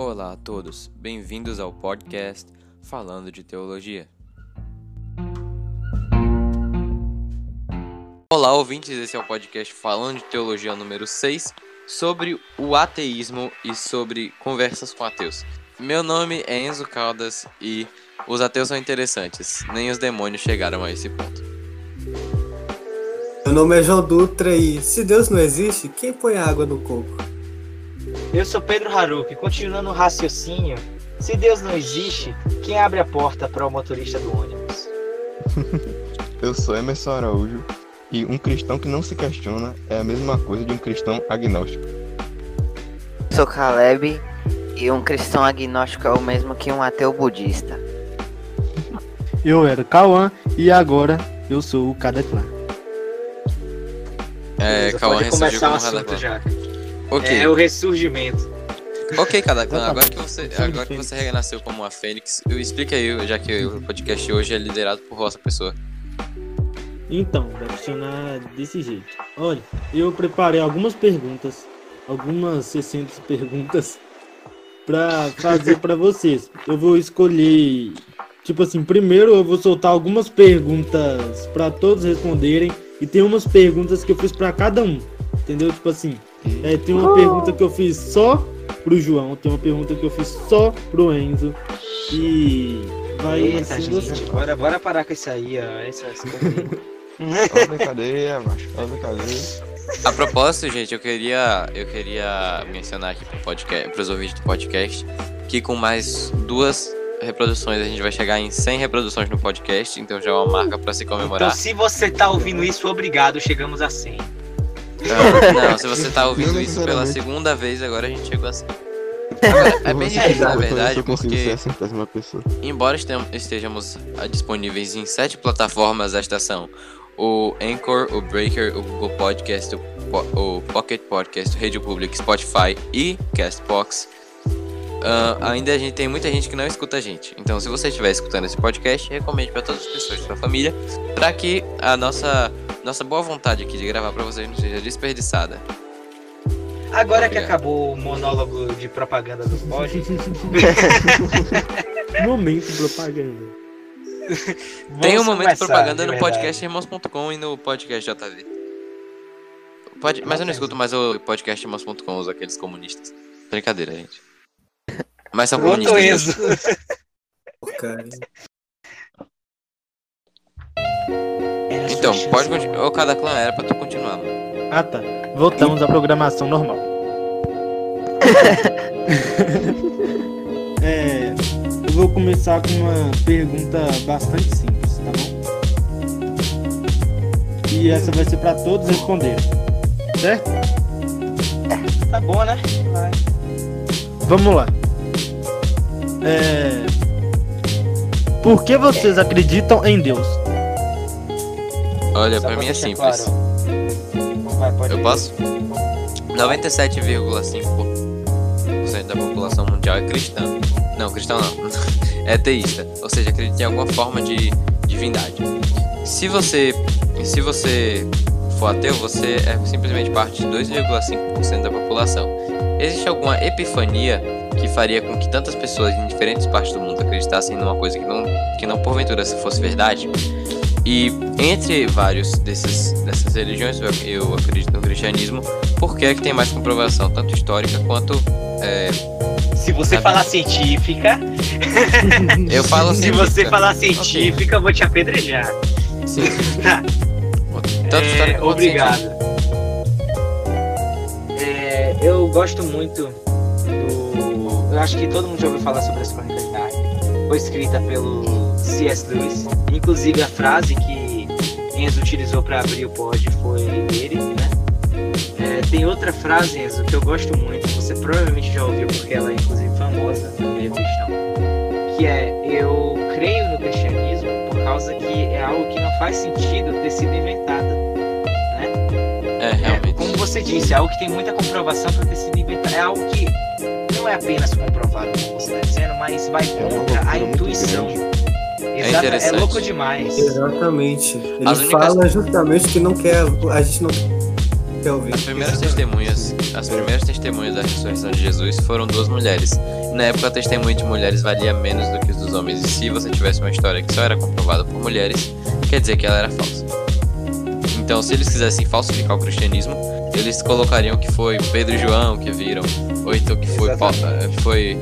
Olá a todos, bem-vindos ao podcast Falando de Teologia. Olá, ouvintes, esse é o podcast Falando de Teologia número 6 sobre o ateísmo e sobre conversas com ateus. Meu nome é Enzo Caldas e os ateus são interessantes, nem os demônios chegaram a esse ponto. Meu nome é João Dutra e se Deus não existe, quem põe água no coco? Eu sou Pedro Haruki, continuando o raciocínio. Se Deus não existe, quem abre a porta para o motorista do ônibus? Eu sou Emerson Araújo e um cristão que não se questiona é a mesma coisa de um cristão agnóstico. Sou Caleb e um cristão agnóstico é o mesmo que um ateu budista. Eu era Cauã e agora eu sou o Cadeclã. É, Cauã ressurgiu o como Radaclã. já. Ok, É o ressurgimento. ok, Cadaclã, Exatamente. agora que você, agora que você renasceu como uma fênix, eu- explica aí, já que o podcast hoje é liderado por vossa pessoa. Então, vai funcionar desse jeito. Olha, eu preparei algumas perguntas, algumas 60 perguntas pra fazer pra vocês. Eu vou escolher, tipo assim, primeiro eu vou soltar algumas perguntas pra todos responderem e tem umas perguntas que eu fiz pra cada um. Entendeu? Tipo assim, é, tem uma pergunta que eu fiz só pro João, tem uma pergunta que eu fiz só pro Enzo e vai Eita, assim gente, você. bora, bora parar com isso aí, ó. Essa, essa brincadeira, macho. Brincadeira. A propósito, gente, eu queria, eu queria mencionar aqui pro podcast, pros ouvintes do podcast, que com mais duas reproduções a gente vai chegar em 100 reproduções no podcast, então já é uma marca pra se então, comemorar. se você tá ouvindo isso, obrigado, chegamos a 100. Não, não, se você tá ouvindo isso pela segunda vez, agora a gente chegou a 100. Agora, é bem difícil, na verdade, ser porque embora estejamos disponíveis em sete plataformas da estação, o Anchor, o Breaker, o Google Podcast, o, Po- o Pocket Podcast, o Radio Public, Spotify e Castbox, ah, ainda a gente tem muita gente que não escuta a gente. Então, se você estiver escutando esse podcast, recomende para todas as pessoas da sua família, para que a nossa nossa boa vontade aqui de gravar para vocês não seja desperdiçada. Agora que acabou o monólogo de propaganda do pod, Momento propaganda. Tem um momento de propaganda de no podcast irmãos.com e no podcast JV. Pode, mas eu não escuto mais o podcast irmãos.com, os aqueles comunistas. Brincadeira, gente. Mas são comunistas. Enzo. Então, pode continuar. Ô, cada clã era pra tu continuar, mano. Ah tá. Voltamos à programação normal. é, eu vou começar com uma pergunta bastante simples, tá bom? E essa vai ser pra todos responderem. Certo? Tá bom, né? Vai. Vamos lá. É, Por que vocês acreditam em Deus? Olha, pra mim é simples. claro. Eu posso? 97,5% da população mundial é cristã. Não, cristão não. É teísta. Ou seja, acredita em alguma forma de divindade. Se você, se você for ateu, você é simplesmente parte de 2,5% da população. Existe alguma epifania que faria com que tantas pessoas em diferentes partes do mundo acreditassem numa coisa que não, que não porventura se fosse verdade? E entre vários desses, dessas religiões, eu, eu acredito no cristianismo, porque é que tem mais comprovação, tanto histórica quanto. é, Se você Sabe? falar científica, eu falo se científica. você falar científica, eu vou te apedrejar. Sim, sim. Tanto É, obrigado. Eu gosto muito do. Eu acho que todo mundo já ouviu falar sobre as Crônicas de. Foi escrita pelo C.S. Lewis. Inclusive a frase que Enzo utilizou para abrir o pod foi dele, né? É, tem outra frase, Enzo, que eu gosto muito. Você provavelmente já ouviu, porque ela é inclusive famosa no meio cristão. Que é: Eu creio no cristianismo por causa que é algo que não faz sentido ter sido inventado. Você disse, é algo que tem muita comprovação para ter sido inventado. É algo que não é apenas comprovado, como você está dizendo, mas vai É contra a loucura muito intuição. Exato, é interessante. louco demais. exatamente. Ele As únicas- fala justamente que não quer. A gente não. Até ouvir. As primeiras testemunhas, as primeiras testemunhas da ressurreição de Jesus foram duas mulheres. Na época, o testemunho de mulheres valia menos do que os dos homens. E se você tivesse uma história que só era comprovada por mulheres, quer dizer que ela era falsa. Então, se eles quisessem falsificar o cristianismo, eles colocariam que foi Pedro e João que viram, ou então que foi Exatamente. que foi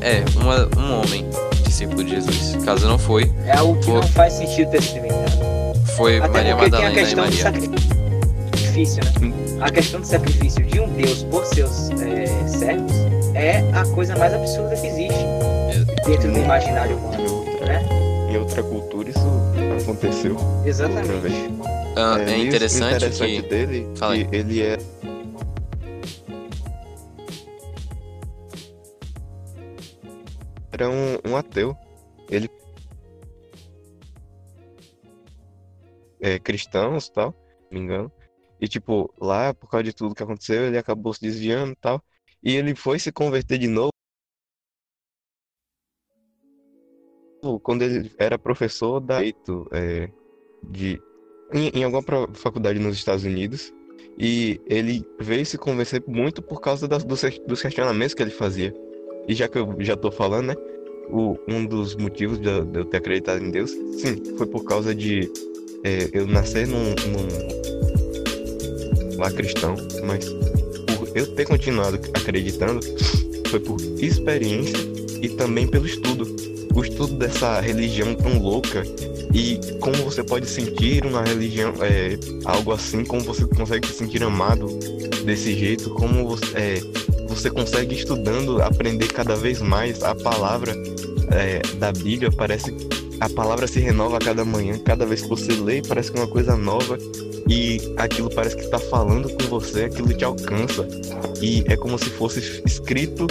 é uma, um homem discípulo de Jesus. Caso não foi, É algo que Pô. não faz sentido ter sido inventado. foi Até Maria porque tem a Madalena e do Maria. sacrifício, né? A questão do sacrifício de um Deus por seus é, servos é a coisa mais absurda que existe dentro do imaginário humano, Em outra, né? em outra cultura isso aconteceu outra Exatamente. Ah, É, é o interessante interessante que dele Fala aí. que ele é era um, um ateu. Ele é cristão e tal, não me engano. E tipo, lá, por causa de tudo que aconteceu, ele acabou se desviando e tal. E ele foi se converter de novo quando ele era professor da é, de em, em alguma faculdade nos Estados Unidos e ele veio se convencer muito por causa das, dos, dos questionamentos que ele fazia. E já que eu já tô falando, né? O, um dos motivos de, de eu ter acreditado em Deus, sim, foi por causa de é, eu nascer num, num lá cristão, mas por eu ter continuado acreditando, foi por experiência e também pelo estudo. O estudo dessa religião tão louca e como você pode sentir uma religião, é, algo assim, como você consegue se sentir amado desse jeito, como você, é, você consegue estudando aprender cada vez mais a palavra é, da Bíblia, parece a palavra se renova a cada manhã, cada vez que você lê parece que é uma coisa nova e aquilo parece que está falando com você, aquilo te alcança e é como se fosse escrito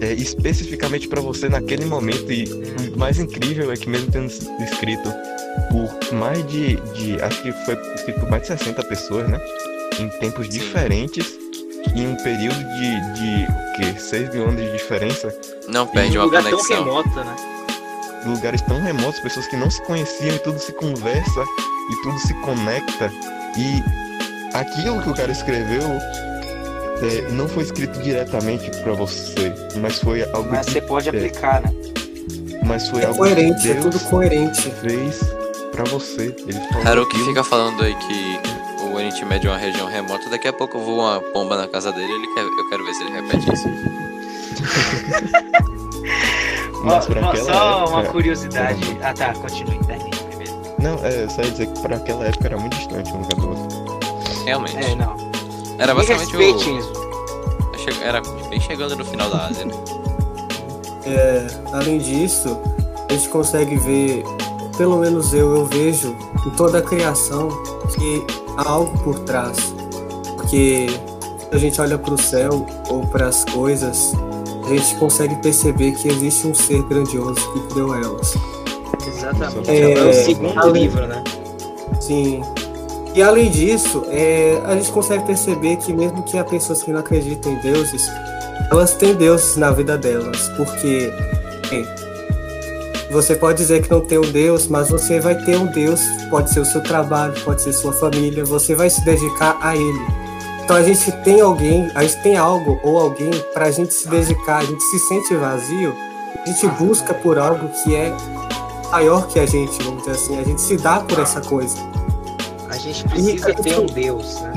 é, especificamente para você naquele momento e o mais incrível é que mesmo tendo escrito por mais de, de acho que foi escrito por mais de 60 pessoas, né? Em tempos diferentes, em um período de, de o quê? 6 mil anos de diferença, não perde Em um uma lugar tão conexão. remoto, né? lugares tão remotos, pessoas que não se conheciam e tudo se conversa e tudo se conecta. E aquilo que o cara escreveu é, não foi escrito diretamente para você, mas foi algo Mas que, você pode é. aplicar, né? mas foi É algo coerente, que é Deus tudo coerente. fez para você. Ele falou Haruki aquilo. fica falando aí que o Oriente Médio é uma região remota, daqui a pouco eu vou uma pomba na casa dele ele quer, eu quero ver se ele repete isso. Mas pra aquela só uma época- curiosidade. Ah tá, continue, termine primeiro. Não, é, só ia dizer que para aquela época era muito distante um lugar do outro. Realmente. É, não. Era Me basicamente o. isso. che- Era bem chegando no final da Ásia, né? É, além disso, a gente consegue ver, pelo menos eu, eu vejo em toda a criação que há algo por trás. Porque a gente olha para o céu ou para as coisas, a gente consegue perceber que existe um ser grandioso que criou elas. Exatamente. É, É, o segundo além- livro, né? Sim. E além disso, é, a gente consegue perceber que mesmo que há pessoas que não acreditam em deuses, elas têm deuses na vida delas. Porque bem, você pode dizer que não tem um Deus, mas você vai ter um Deus, pode ser o seu trabalho, pode ser sua família, você vai se dedicar a ele. Então a gente tem alguém, a gente tem algo ou alguém para a gente se dedicar, a gente se sente vazio, a gente busca por algo que é maior que a gente, vamos dizer assim, a gente se dá por essa coisa. A gente precisa E- ter um Deus, né?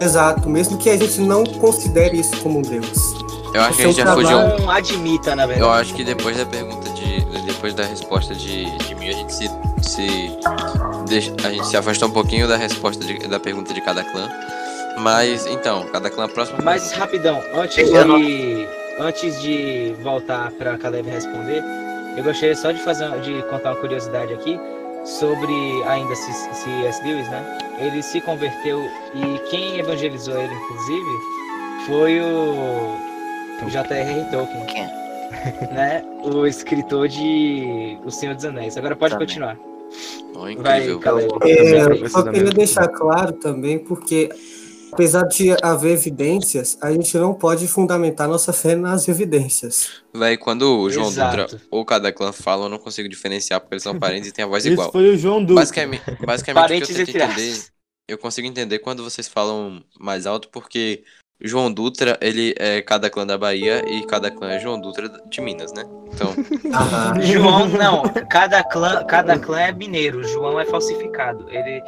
Exato, mesmo que a gente não considere isso como um Deus. Eu acho que a Seu gente já trabalho- fugiu. Não admita, na verdade. Eu acho que depois da pergunta. Depois da resposta de, de mim, a gente se. se deixa- a gente se afastou um pouquinho da resposta de- da pergunta de cada clã. Mas então, cada clã próxima. Mas rapidão, antes de, antes de voltar para Caleb responder, eu gostaria só de fazer de contar uma curiosidade aqui sobre ainda C- C.S. Lewis, né? Ele se converteu e quem evangelizou ele, inclusive, foi o J.R.R. Tolkien, Quem? né? O escritor de O Senhor dos Anéis. Agora pode Também. continuar. Oh, Vai, incrível. É, eu só queria deixar claro também, porque apesar de haver evidências, a gente não pode fundamentar nossa fé nas evidências. Véi, quando o João Exato. Dutra ou cada clã fala, eu não consigo diferenciar porque eles são parentes e têm a voz Esse igual. foi o João Dutra. Basicamente, basicamente o que eu tento entender. eu consigo entender quando vocês falam mais alto, porque João Dutra, ele é cada clã da Bahia e cada clã é João Dutra de Minas, né? Então, Aham. João, não. Cada clã, cada clã é mineiro. João é falsificado. Ele,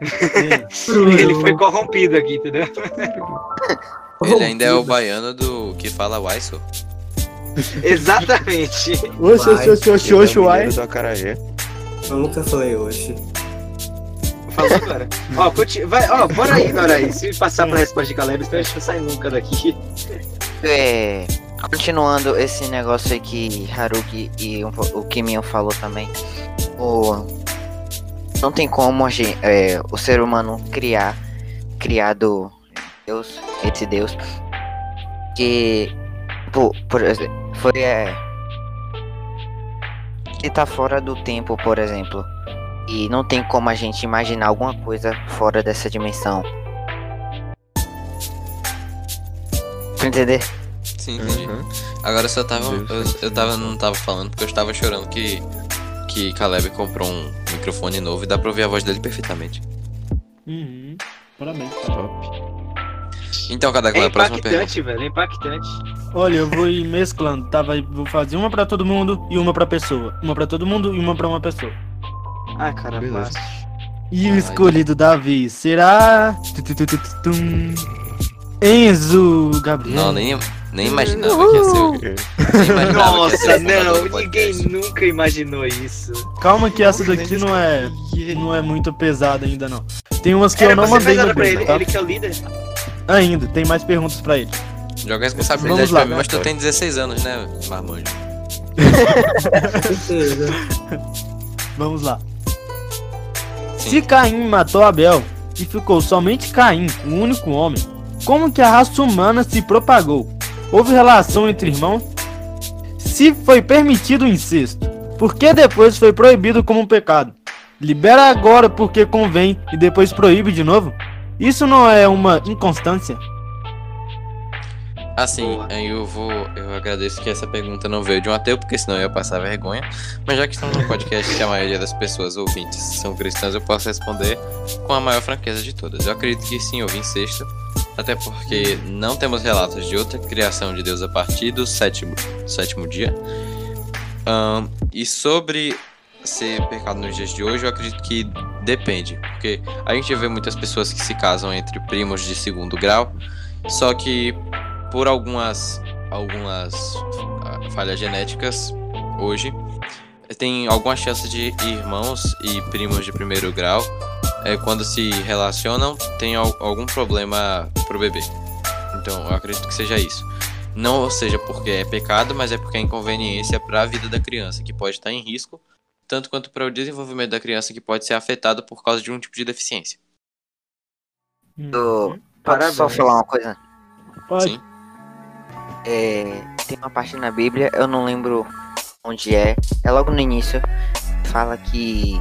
ele foi corrompido aqui, entendeu? ele ainda é o baiano do que fala Waiso. Exatamente. Oxe, oxe, oxe, oxe, é oxe, Acarajé. Eu nunca falei hoje. Falou agora. Ó, conti- vai, ó, bora aí, bora aí. Se passar pra resposta de Caleb, então a gente não sai nunca daqui. É, continuando esse negócio aí que Haruki e o, o Kiminho falou também. O, não tem como é, o ser humano criar, criado Deus, esse Deus, que, por, por exemplo, foi, é, ele tá fora do tempo, por exemplo, e não tem como a gente imaginar alguma coisa fora dessa dimensão. Pra entender? Sim, entendi. Uhum. Agora eu só tava. Eu, eu tava, não tava falando porque eu estava chorando que. Que Caleb comprou um microfone novo e dá pra ouvir a voz dele perfeitamente. Uhum. Parabéns, cara. Top. Então, cada É a próxima pergunta. impactante, velho. É impactante. Olha, eu vou ir mesclando, tá? Vai- Vou fazer uma pra todo mundo e uma pra pessoa. Uma pra todo mundo e uma pra uma pessoa. Ah, cara, Beleza. fácil. E o escolhido da vez será. Enzo Gabriel. Não, nem, nem imaginava que ia ser. o- Nem imaginava que ia ser Nossa, não, ninguém nunca imaginou isso. Calma que essa daqui não é, não é muito pesada ainda não. Tem umas que Era eu não mandei no pra grupo, ele, tá? ele que é o líder. Ainda, tem mais perguntas pra ele. Joga a responsabilidade Vamos lá, pra mim, mas tu tem 16 anos, né, Marmanjo? Certeza. Vamos lá. Se Caim matou Abel e ficou somente Caim, o único homem, como que a raça humana se propagou? Houve relação entre irmãos? Se foi permitido o incesto, por que depois foi proibido como um pecado? Libera agora porque convém e depois proíbe de novo? Isso não é uma inconstância? Assim, eu vou. Eu agradeço que essa pergunta não veio de um ateu, porque senão eu ia passar vergonha. Mas já que estamos num podcast que a maioria das pessoas ouvintes são cristãs, eu posso responder com a maior franqueza de todas. Eu acredito que sim, houve incesto. Até porque não temos relatos de outra criação de Deus a partir do sétimo, sétimo dia. Ahn, e sobre ser pecado nos dias de hoje, eu acredito que depende. Porque a gente vê muitas pessoas que se casam entre primos de segundo grau, só que por algumas algumas ah, falhas genéticas hoje tem alguma chance de irmãos e primos de primeiro grau eh, quando se relacionam tem al- algum problema pro bebê então eu acredito que seja isso não seja porque é pecado mas é porque é inconveniência para a vida da criança que pode estar em risco tanto quanto para o desenvolvimento da criança que pode ser afetado por causa de um tipo de deficiência Do- Posso só Parabéns. falar uma coisa? Pode. sim É, tem uma parte na Bíblia, eu não lembro onde é, é logo no início, fala que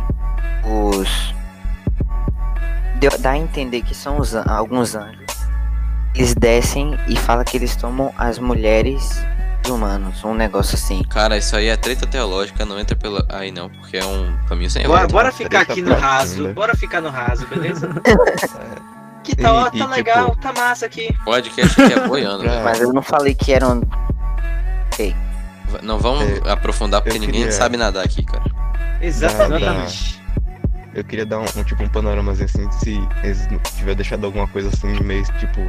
os. Deu, dá a entender que são os, alguns anjos. Eles descem e fala que eles tomam as mulheres dos humanos, um negócio assim. Cara, isso aí é treta teológica, não entra pela. Aí não, porque é um caminho sem Bora, volta. bora ficar Treta aqui no raso. Bora ficar no raso, beleza? Que E- tal? e, tá tipo, legal, tá massa aqui. Podcast aqui é boiando, velho. Mas eu não falei que eram. Não vamos É, aprofundar porque ninguém queria- sabe nadar aqui, cara. Exatamente. Eu queria dar um, um, tipo um panorama assim, se eles tiver deixado alguma coisa assim meio tipo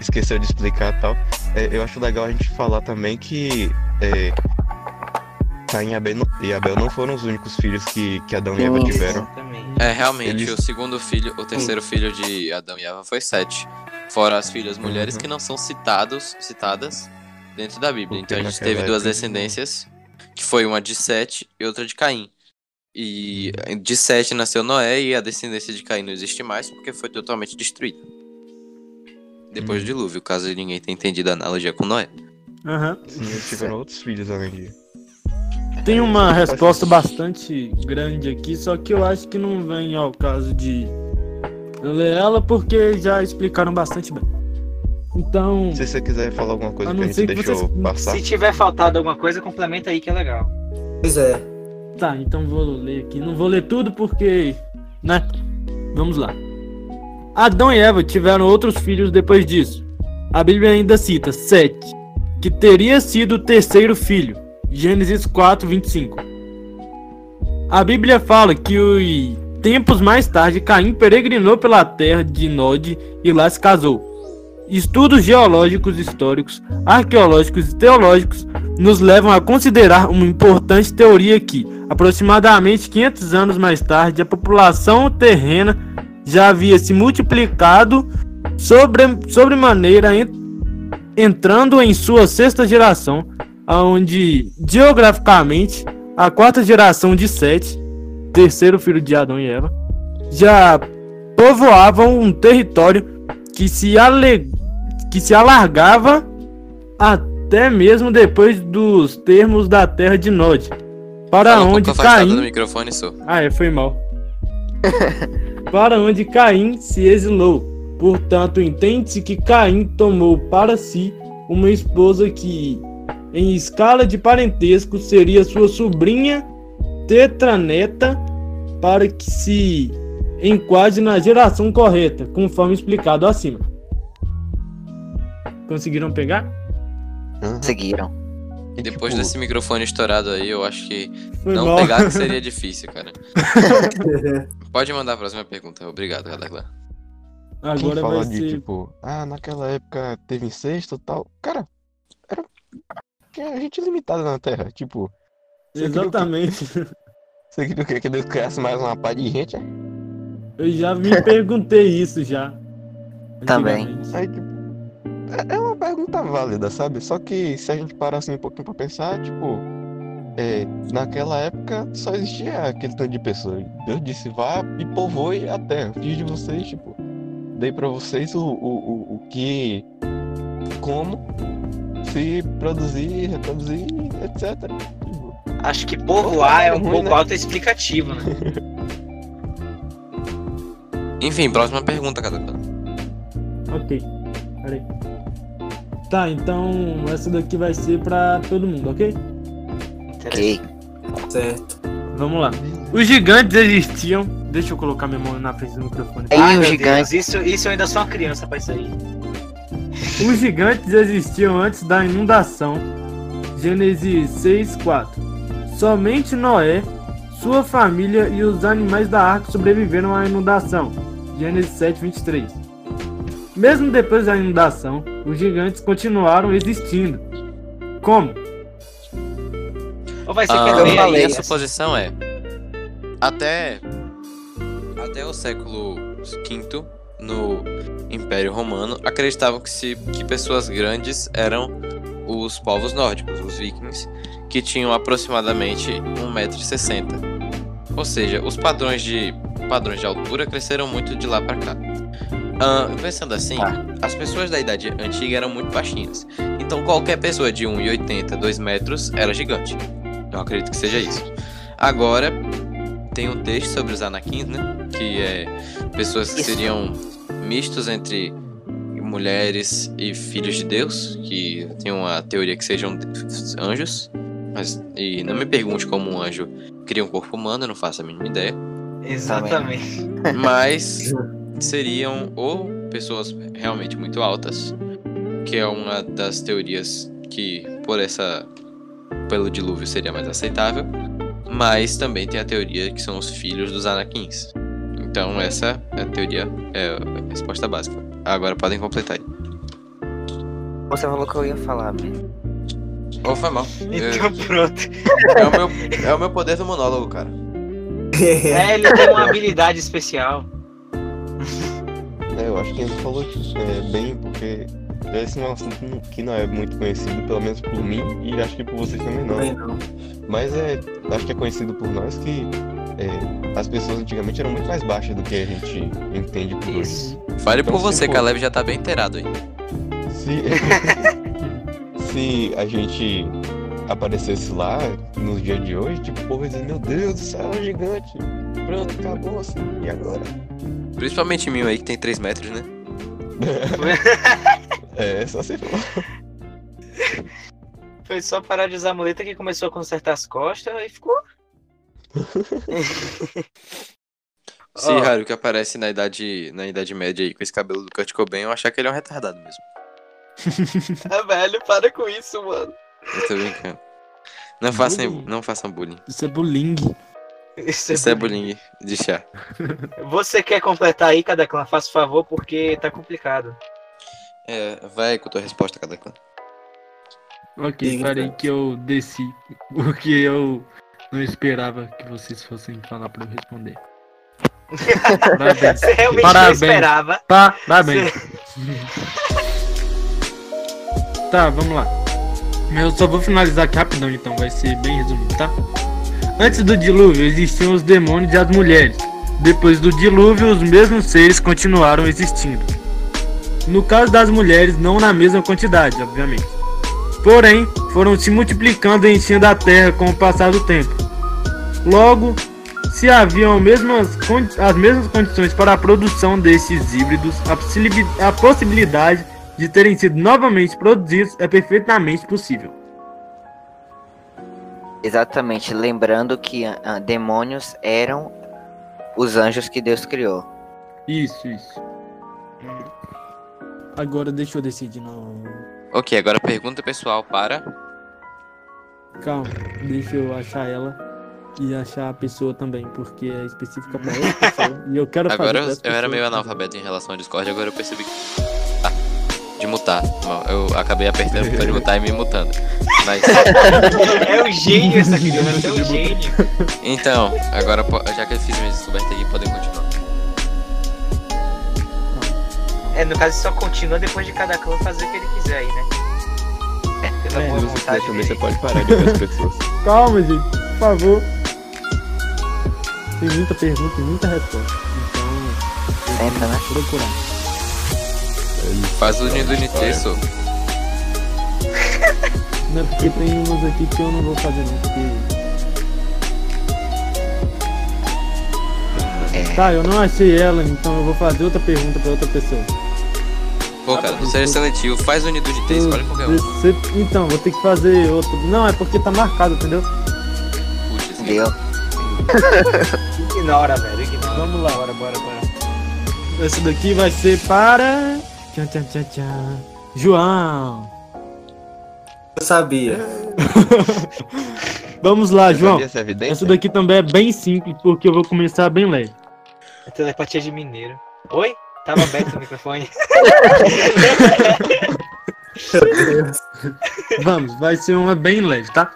esqueceu de explicar e tal. É, eu acho legal a gente falar também que é, Caim e Abel, não- e Abel não foram os únicos filhos que, que Adão e Eva Sim. tiveram. Exatamente. É, realmente, Eles- o segundo filho, o terceiro filho de Adão e Eva foi Sete. Fora as filhas mulheres Uhum. que não são citados, citadas dentro da Bíblia. Porque Então a gente teve duas época- descendências, que foi uma de Sete e outra de Caim. E de Sete nasceu Noé e a descendência de Caim não existe mais porque foi totalmente destruída. Depois do Uhum. dilúvio, caso ninguém tenha entendido a analogia com Noé. Aham. Sim, eles tiveram outros filhos além de. Tem uma resposta bastante grande aqui, só que eu acho que não vem ao caso de eu ler ela porque já explicaram bastante bem. Então, Se você quiser falar alguma coisa A que a gente deixou vocês- passar. Se tiver faltado alguma coisa, complementa aí que é legal. Pois é. tá, então vou ler aqui. Não vou ler tudo porque, né? Vamos lá. Adão e Eva tiveram outros filhos depois disso. A Bíblia ainda cita Sete, que teria sido o terceiro filho. Gênesis 4, 25. A Bíblia fala que os tempos mais tarde Caim peregrinou pela terra de Nod e lá se casou. Estudos geológicos, históricos, arqueológicos e teológicos nos levam a considerar uma importante teoria que, aproximadamente 500 anos mais tarde, a população terrena já havia se multiplicado sobre, sobremaneira, entrando em sua sexta geração, onde geograficamente a quarta geração de Sete, terceiro filho de Adão e Eva, já povoavam um território que se, ale... que se alargava até mesmo depois dos termos da terra de Nod, para Fala um onde Caim do microfone, sou. ah, é, foi mal. para onde Caim se exilou. Portanto, entende-se que Caim tomou para si uma esposa que, em escala de parentesco, seria sua sobrinha tetraneta, para que se enquadre na geração correta, conforme explicado acima. Conseguiram pegar? Aham. Seguiram. E depois Tipo- desse microfone estourado aí, eu acho que Foi não mal. pegar que seria difícil, cara. Pode mandar a próxima pergunta. Obrigado. Quem Agora fala vai de ser. tipo, ah, naquela época teve incesto e tal. Cara. Tinha gente limitada na Terra. Tipo? Exatamente. você queria o quê? Que Deus criasse mais uma pá de gente? é? Eu já me perguntei isso já. Também. Antigamente. Aí, tipo. É é uma pergunta válida, sabe? Só que se a gente parar assim um pouquinho pra pensar, tipo. É, naquela época só existia aquele tanto de pessoas. Deus disse, vá e povoe a terra. Fiz de vocês, tipo. Dei pra vocês o, o, o, o que. Como se produzir, reproduzir, etc. Acho que povoar é um Ruim, pouco né? autoexplicativo, né? Enfim, próxima pergunta, cara. Ok. Peraí. Tá, então essa daqui vai ser pra todo mundo, ok? Ok. certo. Vamos lá. Os gigantes existiam. Deixa eu colocar minha mão na frente do microfone. Ai, o meu gigante. Deus, isso, isso eu ainda sou uma criança pra isso aí. Os gigantes existiam antes da inundação. Gênesis 6, 4. Somente Noé, sua família e os animais da arca sobreviveram à inundação. Gênesis 7, 23. Mesmo depois da inundação, os gigantes continuaram existindo. Como? Ou vai ser Ah, que eu falei aí, suposição é até até o século V no Império Romano acreditavam que se que pessoas grandes eram os povos nórdicos, os vikings, que tinham aproximadamente 1,60m. Ou seja, os padrões de padrões de altura cresceram muito de lá para cá. Ah, pensando assim, Tá. as pessoas da idade antiga eram muito baixinhas. Então qualquer pessoa de 1,80, 2 metros era gigante. Eu acredito que seja isso. Agora, tem um texto sobre os Anakins, né? Que é pessoas que Isso. seriam mistos entre mulheres e filhos de Deus, que tem uma teoria que sejam anjos. Mas, e não me pergunte como um anjo cria um corpo humano, eu não faço a mínima ideia. Exatamente. Mas seriam ou pessoas realmente muito altas, que é uma das teorias que por essa pelo dilúvio seria mais aceitável, mas também tem a teoria que são os filhos dos Anakins. Então essa é a teoria, é a resposta básica. Agora podem completar aí. Você falou que eu ia falar, velho. Oh, foi mal. Então pronto. É, o meu, é o meu poder do monólogo, cara. É, ele tem uma habilidade especial. É, eu acho que ele falou é, bem, porque esse não é um assunto que não é muito conhecido, pelo menos por mim, e acho que por vocês também não. Também não. Mas é, acho que é conhecido por nós que é, as pessoas antigamente eram muito mais baixas do que a gente entende por hoje. Isso. Fale Então, por você, for- Caleb já tá bem inteirado aí. Se, se a gente aparecesse lá nos dias de hoje, tipo, o povo ia dizer, meu Deus do céu, é um gigante. Pronto, acabou assim. E agora? Principalmente mim aí que tem 3 metros, né? É, só se for. Foi só parar de usar a muleta que começou a consertar as costas e ficou. Se Ó. Haruki aparece na idade, na idade média aí com esse cabelo do Kurt Cobain, eu achar que ele é um retardado mesmo. Ah, velho, para com isso, mano. Eu tô brincando. Não façam, Bullying. não façam bullying. Isso é bullying. Isso, Isso é bullying de chá. Você quer completar aí, cada clã? Faça favor, porque tá complicado. É, vai com a tua resposta, cada clã. Ok, parei então. que eu desci. Porque eu não esperava que vocês fossem falar pra eu responder. Parabéns. Você realmente Parabéns. não esperava. Parabéns. Tá, vamos lá. Eu só vou finalizar aqui rapidão, então, vai ser bem resumido, tá? Antes do dilúvio existiam os demônios e as mulheres. Depois do dilúvio, os mesmos seres continuaram existindo. No caso das mulheres, não na mesma quantidade, obviamente. Porém, foram se multiplicando e enchendo a terra com o passar do tempo. Logo, se haviam mesmas as mesmas condições para a produção desses híbridos, a, possibi- a possibilidade de terem sido novamente produzidos é perfeitamente possível. Exatamente, lembrando que ah, demônios eram os anjos que Deus criou. Isso, isso. Agora deixa eu decidir. Não. Ok, agora pergunta pessoal para. Calma, deixa eu achar ela e achar a pessoa também, porque é específica para outra pessoa. E eu quero Agora fazer eu, eu era meio também. analfabeto em relação ao Discord, agora eu percebi que. Ah, de mutar. Não, Eu acabei apertando o botão de mutar e me mutando. Mas. É um gênio essa criança, é um gênio. Então, agora já que eu fiz minha descoberta aqui, podem continuar. É, no caso, só continua depois de cada clã fazer o que ele quiser aí, né? Pela É, boa Se vontade também, você pode parar de ver as pessoas. Calma, gente, por favor. Tem muita pergunta e muita resposta. Então, tenho né? procurar. Faz o Nido Niteso. Não é porque tem umas aqui que eu não vou fazer não, porque. É. Tá, eu não achei ela, então eu vou fazer outra pergunta pra outra pessoa. Pô, cara, não seja seletivo, faz o Nido Niteso, escolhe qualquer um. Você- Então, vou ter que fazer outro. Não, é porque tá marcado, entendeu? Putz, Deu. Ignora, velho, ignora. Vamos lá. Bora, bora, bora. Essa daqui vai ser para. Tchan, tchan, tchan, tchan. João. Eu sabia. Vamos lá, João. Sabia essa? Essa daqui também é bem simples, porque eu vou começar bem leve. É telepatia de mineiro. Oi? Tava aberto o microfone. Vamos, vai ser uma bem leve, tá?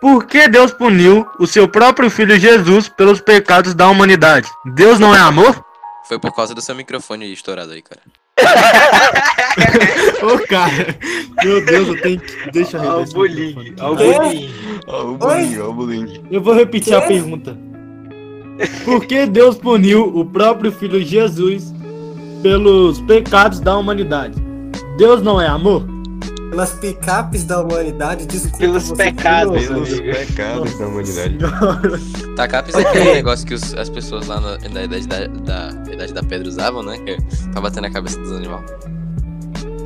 Por que Deus puniu o seu próprio filho Jesus pelos pecados da humanidade? Deus não é amor? Foi por causa do seu microfone estourado aí, cara. Ô, cara, meu Deus, eu tenho que. Deixa eu Ó o bullying, ó o bullying. Ó, o bullying, ó, o bullying. Eu vou repetir a Quê? pergunta. Por que Deus puniu o próprio filho Jesus pelos pecados da humanidade? Deus não é amor? Pelas picapes da humanidade, desculpa. Pelos você pecados. Pelos pecados da humanidade. Tacapes é aquele negócio que os- as pessoas lá na, na idade da, da idade da pedra usavam, né? Que pra bater na cabeça dos animais.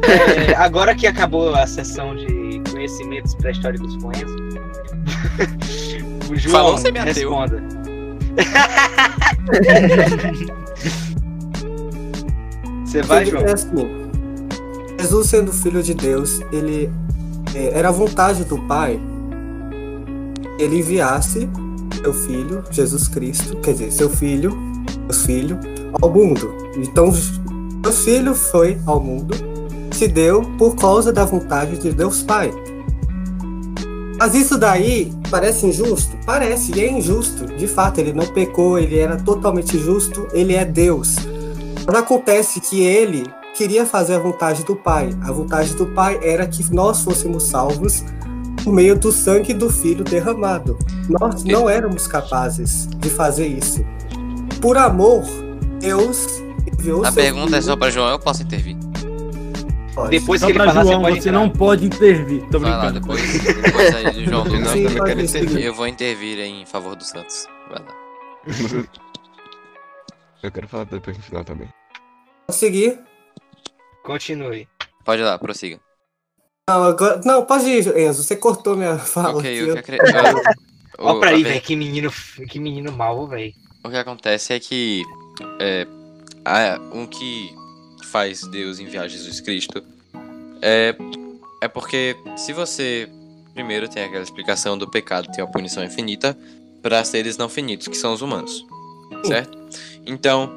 É, agora que acabou a sessão de conhecimentos pré-históricos com Enzo, o João Falou me ateu. Você vai, João? Jesus sendo filho de Deus, ele é, era a vontade do Pai ele enviasse seu filho, Jesus Cristo, quer dizer, seu filho, seu filho, ao mundo. Então, seu filho foi ao mundo, se deu por causa da vontade de Deus Pai. Mas isso daí parece injusto? Parece, e é injusto. De fato, ele não pecou, ele era totalmente justo, ele é Deus. Mas acontece que ele queria fazer a vontade do Pai. A vontade do Pai era que nós fôssemos salvos por meio do sangue do Filho derramado. Nós não éramos capazes de fazer isso. Por amor, Deus enviou A seu pergunta é filho- só pra João, eu posso intervir. Pode. Depois que ele falar, João, você pode você não pode intervir. Tô Vai lá, brincando. depois, depois aí João Sim, também pode quero intervir. Eu vou intervir em favor do Santos. Vai lá. Eu quero falar depois no final também. Pode seguir? Continue. Pode ir lá, prossiga. Não, agora... não, pode ir, Enzo. Você cortou minha fala. ok, eu que acredito. Ó pra aí, velho, que menino, que menino mau, velho. o que acontece é que é, a, um que faz Deus enviar Jesus Cristo é, é porque se você primeiro tem aquela explicação do pecado tem uma punição infinita para seres não finitos, que são os humanos, certo? Então,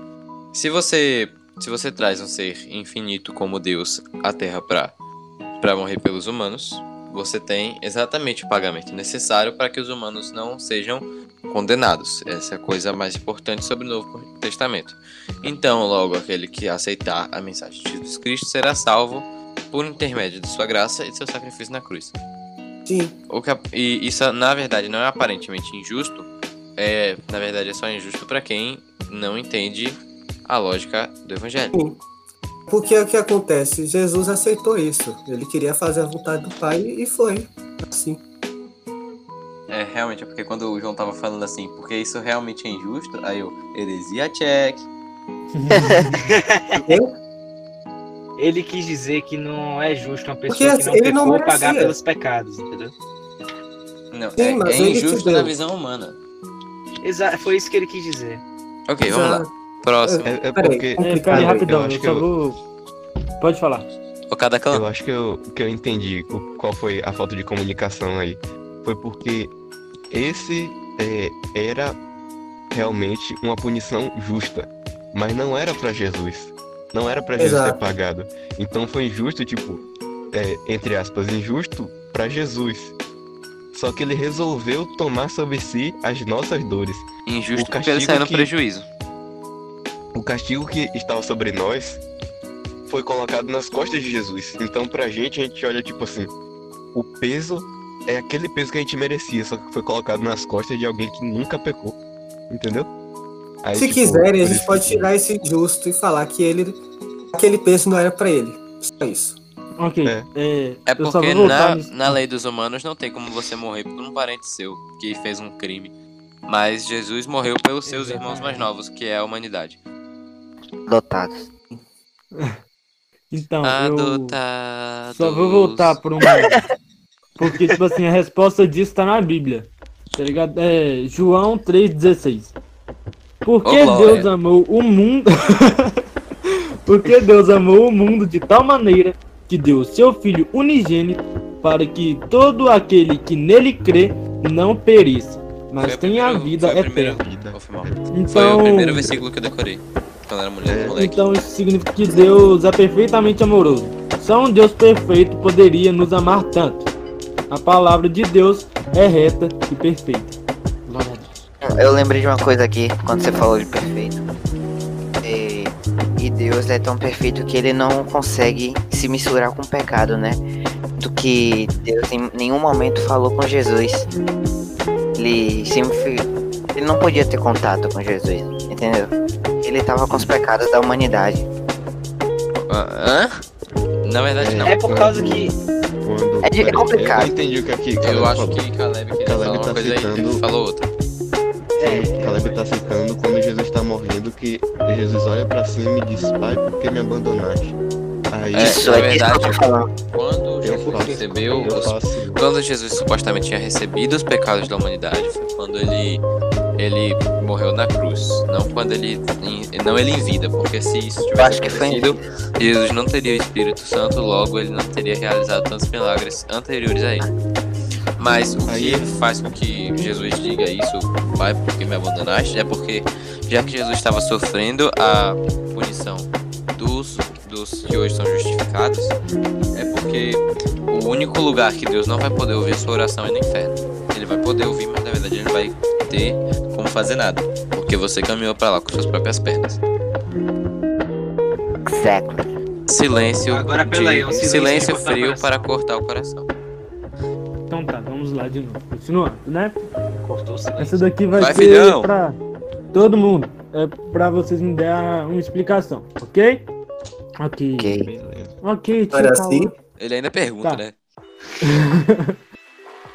se você se você traz um ser infinito como Deus à Terra para para morrer pelos humanos, você tem exatamente o pagamento necessário para que os humanos não sejam condenados. Essa é a coisa mais importante sobre o Novo Testamento. Então, logo aquele que aceitar a mensagem de Jesus Cristo será salvo por intermédio de sua graça e de seu sacrifício na cruz. Sim. O que, e isso, na verdade, não é aparentemente injusto. É, na verdade, é só injusto para quem não entende a lógica do evangelho. Sim. Porque o que acontece? Jesus aceitou isso. Ele queria fazer a vontade do Pai e foi. Assim. É, realmente, é porque quando o João tava falando assim, porque isso realmente é injusto, aí eu, heresia check. Ele quis dizer que não é justo uma pessoa Porque que não ele não pecou pagar merecia. pelos pecados, entendeu? Não, Sim, é, é injusto na visão humana. Exato, foi isso que ele quis dizer. Ok, vamos lá. Próximo. É, é porque. É, peraí, eu rapidão, acho eu que só eu- vou. Pode falar. O cada Eu acho que eu, que eu entendi o- qual foi a falta de comunicação aí. Foi porque esse é, era realmente uma punição justa, mas não era pra Jesus. Não era pra Jesus ter pagado. Então foi injusto, tipo, é, entre aspas, injusto pra Jesus. Só que ele resolveu tomar sobre si as nossas dores. Injusto o porque ele castigo saiu no que- prejuízo. O castigo que estava sobre nós foi colocado nas costas de Jesus. Então, pra gente, a gente olha tipo assim: o peso é aquele peso que a gente merecia, só que foi colocado nas costas de alguém que nunca pecou. Entendeu? Aí, Se tipo, quiserem, a gente pode que- tirar esse injusto e falar que ele. aquele peso não era pra ele. Só isso. Ok. É. É, É porque na, nisso. na lei dos humanos não tem como você morrer por um parente seu que fez um crime. Mas Jesus morreu pelos seus irmãos mais novos, que é a humanidade. Dotados. Então, eu Adotados. só vou voltar por uma. Porque, tipo assim, a resposta disso tá na Bíblia. Tá ligado? É João 3,16. Porque glória. Deus amou o mundo. Porque Deus amou o mundo de tal maneira que deu o seu Filho unigênito para que todo aquele que nele crê não pereça, mas tenha a vida foi o primeiro- eterna. Vida. Então, Foi o primeiro versículo que eu decorei. Quando era mulher, É. moleque. Então isso significa que Deus é perfeitamente amoroso. Só um Deus perfeito poderia nos amar tanto. A palavra de Deus é reta e perfeita. Glória a Deus. Eu lembrei de uma coisa aqui, quando você falou de perfeito. E, e Deus é tão perfeito que ele não consegue se misturar com o pecado, né? Do que Deus em nenhum momento falou com Jesus. Ele sempre. Ele não podia ter contato com Jesus, entendeu? Ele tava com os pecados da humanidade. Ah, Hã? Na verdade, não. É por causa que. Quando- É de- é complicado. Eu entendi o que aqui. Eu acho que Caleb queria Caleb falar uma tá coisa aí, citando- ele falou outra. É, Caleb tá citando quando Jesus está morrendo que Jesus olha pra cima e diz, pai, por que me abandonaste? Aí É, Isso é disso que eu tô verdade, falando. Recebeu eu os Quando Jesus supostamente tinha recebido os pecados da humanidade, foi quando ele ele morreu na cruz, não quando ele em- não ele em vida, porque se isso tivesse acontecido, Jesus não teria o Espírito Santo, logo ele não teria realizado tantos milagres anteriores a ele. Mas o que faz com que Jesus diga isso, pai, por que me abandonaste, é porque já que Jesus estava sofrendo a punição dos que hoje são justificados, é porque o único lugar que Deus não vai poder ouvir a sua oração é no inferno. Ele vai poder ouvir, mas na verdade ele não vai ter como fazer nada. Porque você caminhou pra lá com suas próprias pernas. Século. Silêncio, Agora, pela aí, de, um silêncio silêncio de frio para cortar o coração. Então tá, vamos lá de novo. Continuando, né? cortou o silêncio. Essa daqui vai, Vai, ser filhão. pra todo mundo. É pra vocês me dar uma explicação, ok? Ok. Ok. Beleza. Ok, tio Olha assim. Ele ainda pergunta, Tá. né?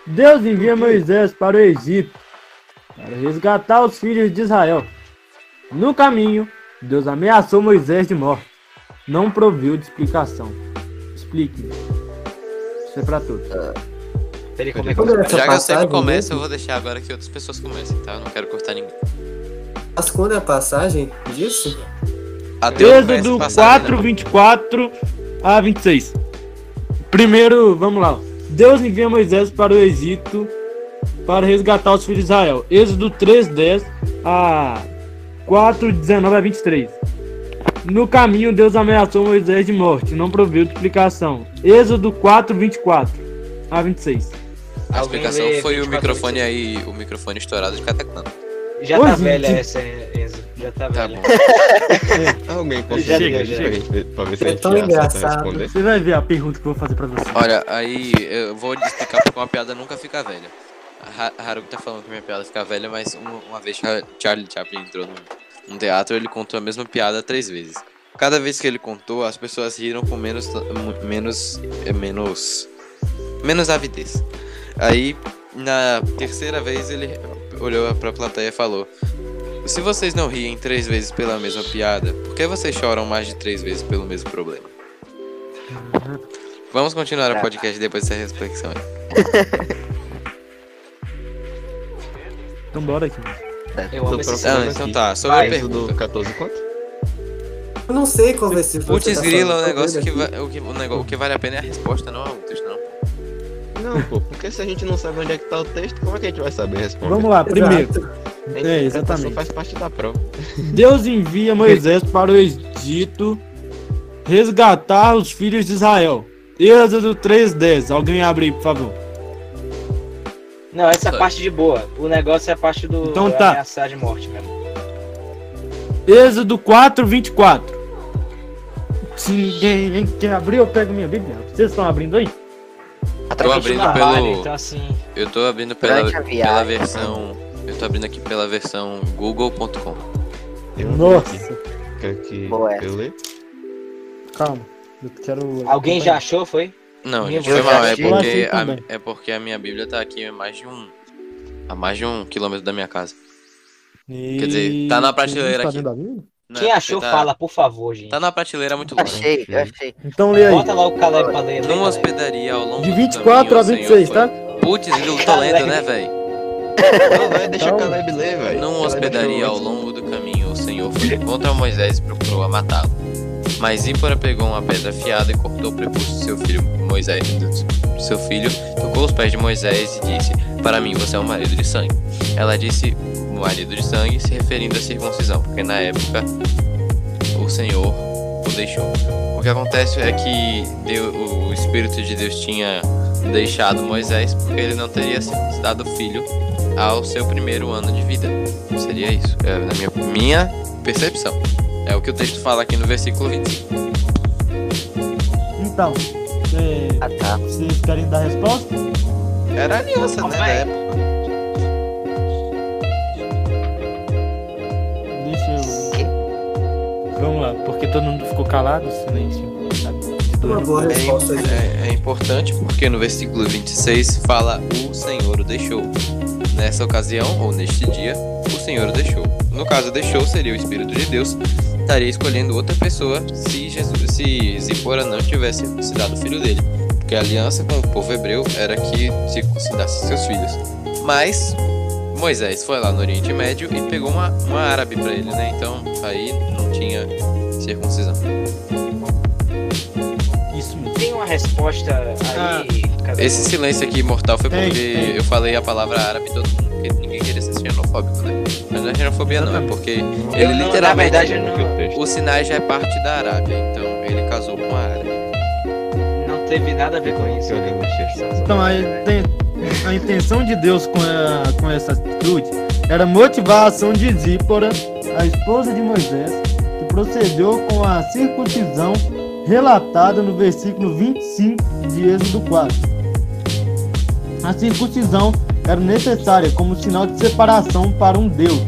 Deus envia Moisés para o Egito para resgatar os filhos de Israel. No caminho, Deus ameaçou Moisés de morte. Não proveu de explicação. Explique. Isso é pra todos. Peraí, como é que Quando eu essa Já que eu sempre passagem começo, eu vou deixar agora que outras pessoas comecem, tá? Eu não quero cortar ninguém. Mas quando é a passagem disso? Até Êxodo passagem, 4, né? 24 a 26. Primeiro, vamos lá. Deus envia Moisés para o Egito para resgatar os filhos de Israel. Êxodo 3, 10 a 4, 19 a 23. No caminho, Deus ameaçou Moisés de morte, não proveu explicação. Êxodo 4, 24 a 26. A explicação foi o 24, microfone aí, o microfone estourado de cataclando. Já Ô, tá gente. velha essa. Já tá Tá velha. bom. Alguém consegue já. gente ver- pra ver se É a gente tão engraçado. responder? Você vai ver a pergunta que eu vou fazer pra você. Olha, aí eu vou explicar porque uma piada nunca fica velha. A Ha- a Haruki tá falando que minha piada fica velha, mas uma, uma vez Char- Charlie Chaplin entrou num, num teatro, ele contou a mesma piada três vezes. Cada vez que ele contou, as pessoas riram com menos menos é, menos menos avidez. Aí, na terceira vez, ele olhou pra plateia e falou: Se vocês não riem três vezes pela mesma piada, por que vocês choram mais de três vezes pelo mesmo problema? Vamos continuar o podcast depois dessa reflexão aí. Então bora aqui. Eu amo esse Ah, então tá, sobre Vai, a pergunta. 14 quanto? Eu não sei qual versículo Putz, você tá grila, falando, o negócio que, va- o, que, o, negócio, o que vale a pena é a resposta, não é o texto, não. Não, pô, porque se a gente não sabe onde é que tá o texto, como é que a gente vai saber responder? Vamos lá, primeiro. Exato. A É, exatamente. faz parte da prova. Deus envia Moisés para o Egito resgatar os filhos de Israel. Êxodo 3:10. Alguém abre aí, por favor. Não, essa Só. parte de boa. O negócio é a parte do Então tá. ameaçar de morte mesmo. Êxodo 4:24. Se ninguém quer abrir, eu pego minha Bíblia. Vocês estão abrindo aí? Tô Através abrindo de uma pelo- então assim. Eu tô abrindo pela, pela versão. Eu tô abrindo aqui pela versão google.com. Nossa, Quer que Boa eu ler? calma. Eu quero. Alguém já achou, foi? Não, gente, foi mal, é porque, a, é porque a minha Bíblia tá aqui a mais de um. A mais de um quilômetro da minha casa. Quer dizer, tá na prateleira Tá aqui. Quem é achou, tá, fala, por favor, gente. Tá na prateleira muito longe. Achei, eu achei. Então lê aí. Bota lá o Caleb pra ler. Não Caleb. hospedaria ao longo De do 24 caminho, a o Senhor 26, foi- tá? Putz, eu tô lendo, né, velho? Não, vai, deixa Calma. o Caleb ler, velho. Não Caleb hospedaria ao longo do caminho, o Senhor foi contra Moisés e procurou a matá-lo. Mas Zípora pegou uma pedra afiada e cortou o prepúcio do seu filho Moisés. do Seu filho tocou os pés de Moisés e disse: Para mim você é um marido de sangue. Ela disse marido de sangue, se referindo à circuncisão, porque na época o Senhor o deixou. O que acontece é que Deu- o Espírito de Deus tinha deixado Moisés porque ele não teria circuncidado o filho ao seu primeiro ano de vida. Seria isso, é, na minha, minha percepção. É o que o texto fala aqui no versículo 25. Então, é, Ah, tá. vocês querem dar a resposta? Era aliança, né? Na época. Vamos lá, porque todo mundo ficou calado, silêncio. Aí. É, é importante porque no versículo 26 fala o Senhor o deixou. Nessa ocasião, ou neste dia, o Senhor o deixou. No caso, deixou seria o Espírito de Deus, estaria escolhendo outra pessoa se, Jesus, se Zipora não tivesse circuncidado o filho dele. Porque a aliança com o povo hebreu era que circuncidasse seus filhos. Mas Moisés foi lá no Oriente Médio e pegou uma, uma árabe pra ele, né? Então aí não tinha circuncisão. Isso mesmo. Tem uma resposta aí. cada Esse um. silêncio aqui mortal foi Tem, porque tem. eu falei a palavra árabe todo mundo, porque ninguém queria ser xenofóbico, né? Mas não é xenofobia não, é porque Eu ele não- literalmente, Na verdade, não, o Sinai já é parte da Arábia, então ele casou com a árabe. não teve nada a ver com isso. Eu lembro disso. Então, a, a intenção de Deus com, a- com essa atitude era motivar a ação de Zípora, a esposa de Moisés, procedeu com a circuncisão relatada no versículo 25 de Êxodo 4. A circuncisão era necessária como sinal de separação para um Deus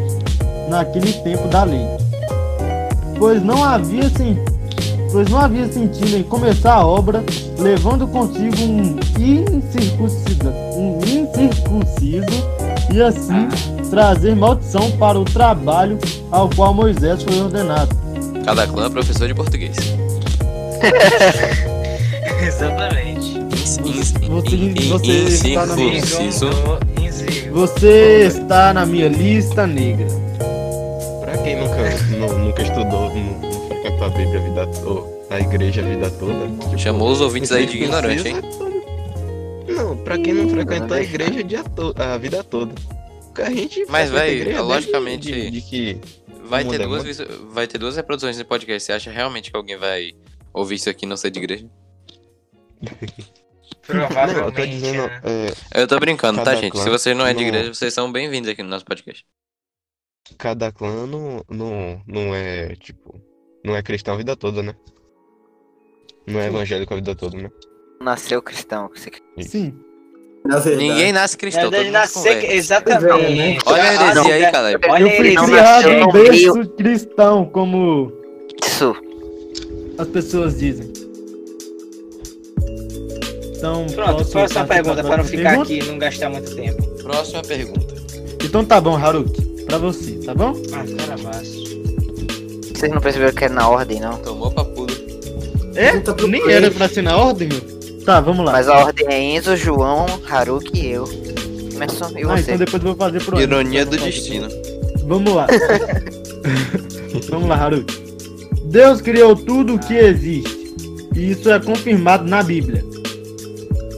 naquele tempo da lei, pois não havia sen- pois não havia sentido em começar a obra levando consigo um incircunciso, um incircunciso e assim trazer maldição para o trabalho ao qual Moisés foi ordenado. Cada clã é professor de português. Exatamente. Você- está na minha lista negra. nu- nunca estudou, nu- não frequentou a Bíblia a vida toda, a igreja a vida toda. Tipo, Chamou os ouvintes aí de ignorante, hein? Não, pra quem não frequentou a igreja a vida toda. Porque A gente Mas, desde logicamente- De, de que. Vai ter, é duas, muito- vai ter duas reproduções de podcast. Você acha realmente que alguém vai ouvir isso aqui e não ser de igreja? Provavelmente. Não, eu tô dizendo. né? é, Eu tô brincando, tá, gente? Se vocês não é de não- igreja, vocês são bem-vindos aqui no nosso podcast. cada clã não, não, não é, tipo. Não é cristão a vida toda, né? Não é evangélico a vida toda, né? Nasceu cristão. você- Sim. Na verdade. Ninguém nasce Na cristão, nascer. converte. Exatamente. Olha a heresia aí, cara. Olha eu a heresia. em berço cristão, como Isso. as pessoas dizem. Então, Pronto, posso próxima pergunta, pra para não ficar pergunta? aqui e não gastar muito tempo. Próxima pergunta. Então tá bom, Haruki. Pra você, tá bom? Ah, carabaço. Vocês não perceberam que era na ordem, não? Tomou papudo. É? Nem era pra ser na ordem, meu. Tá, vamos lá. Mas a ordem é Enzo, João, Haruki e eu. Emerson e Ah, você. então depois eu vou fazer pro Ironia do destino. Vamos lá. Vamos lá, Haruki. Deus criou tudo o que existe. E isso é confirmado na Bíblia.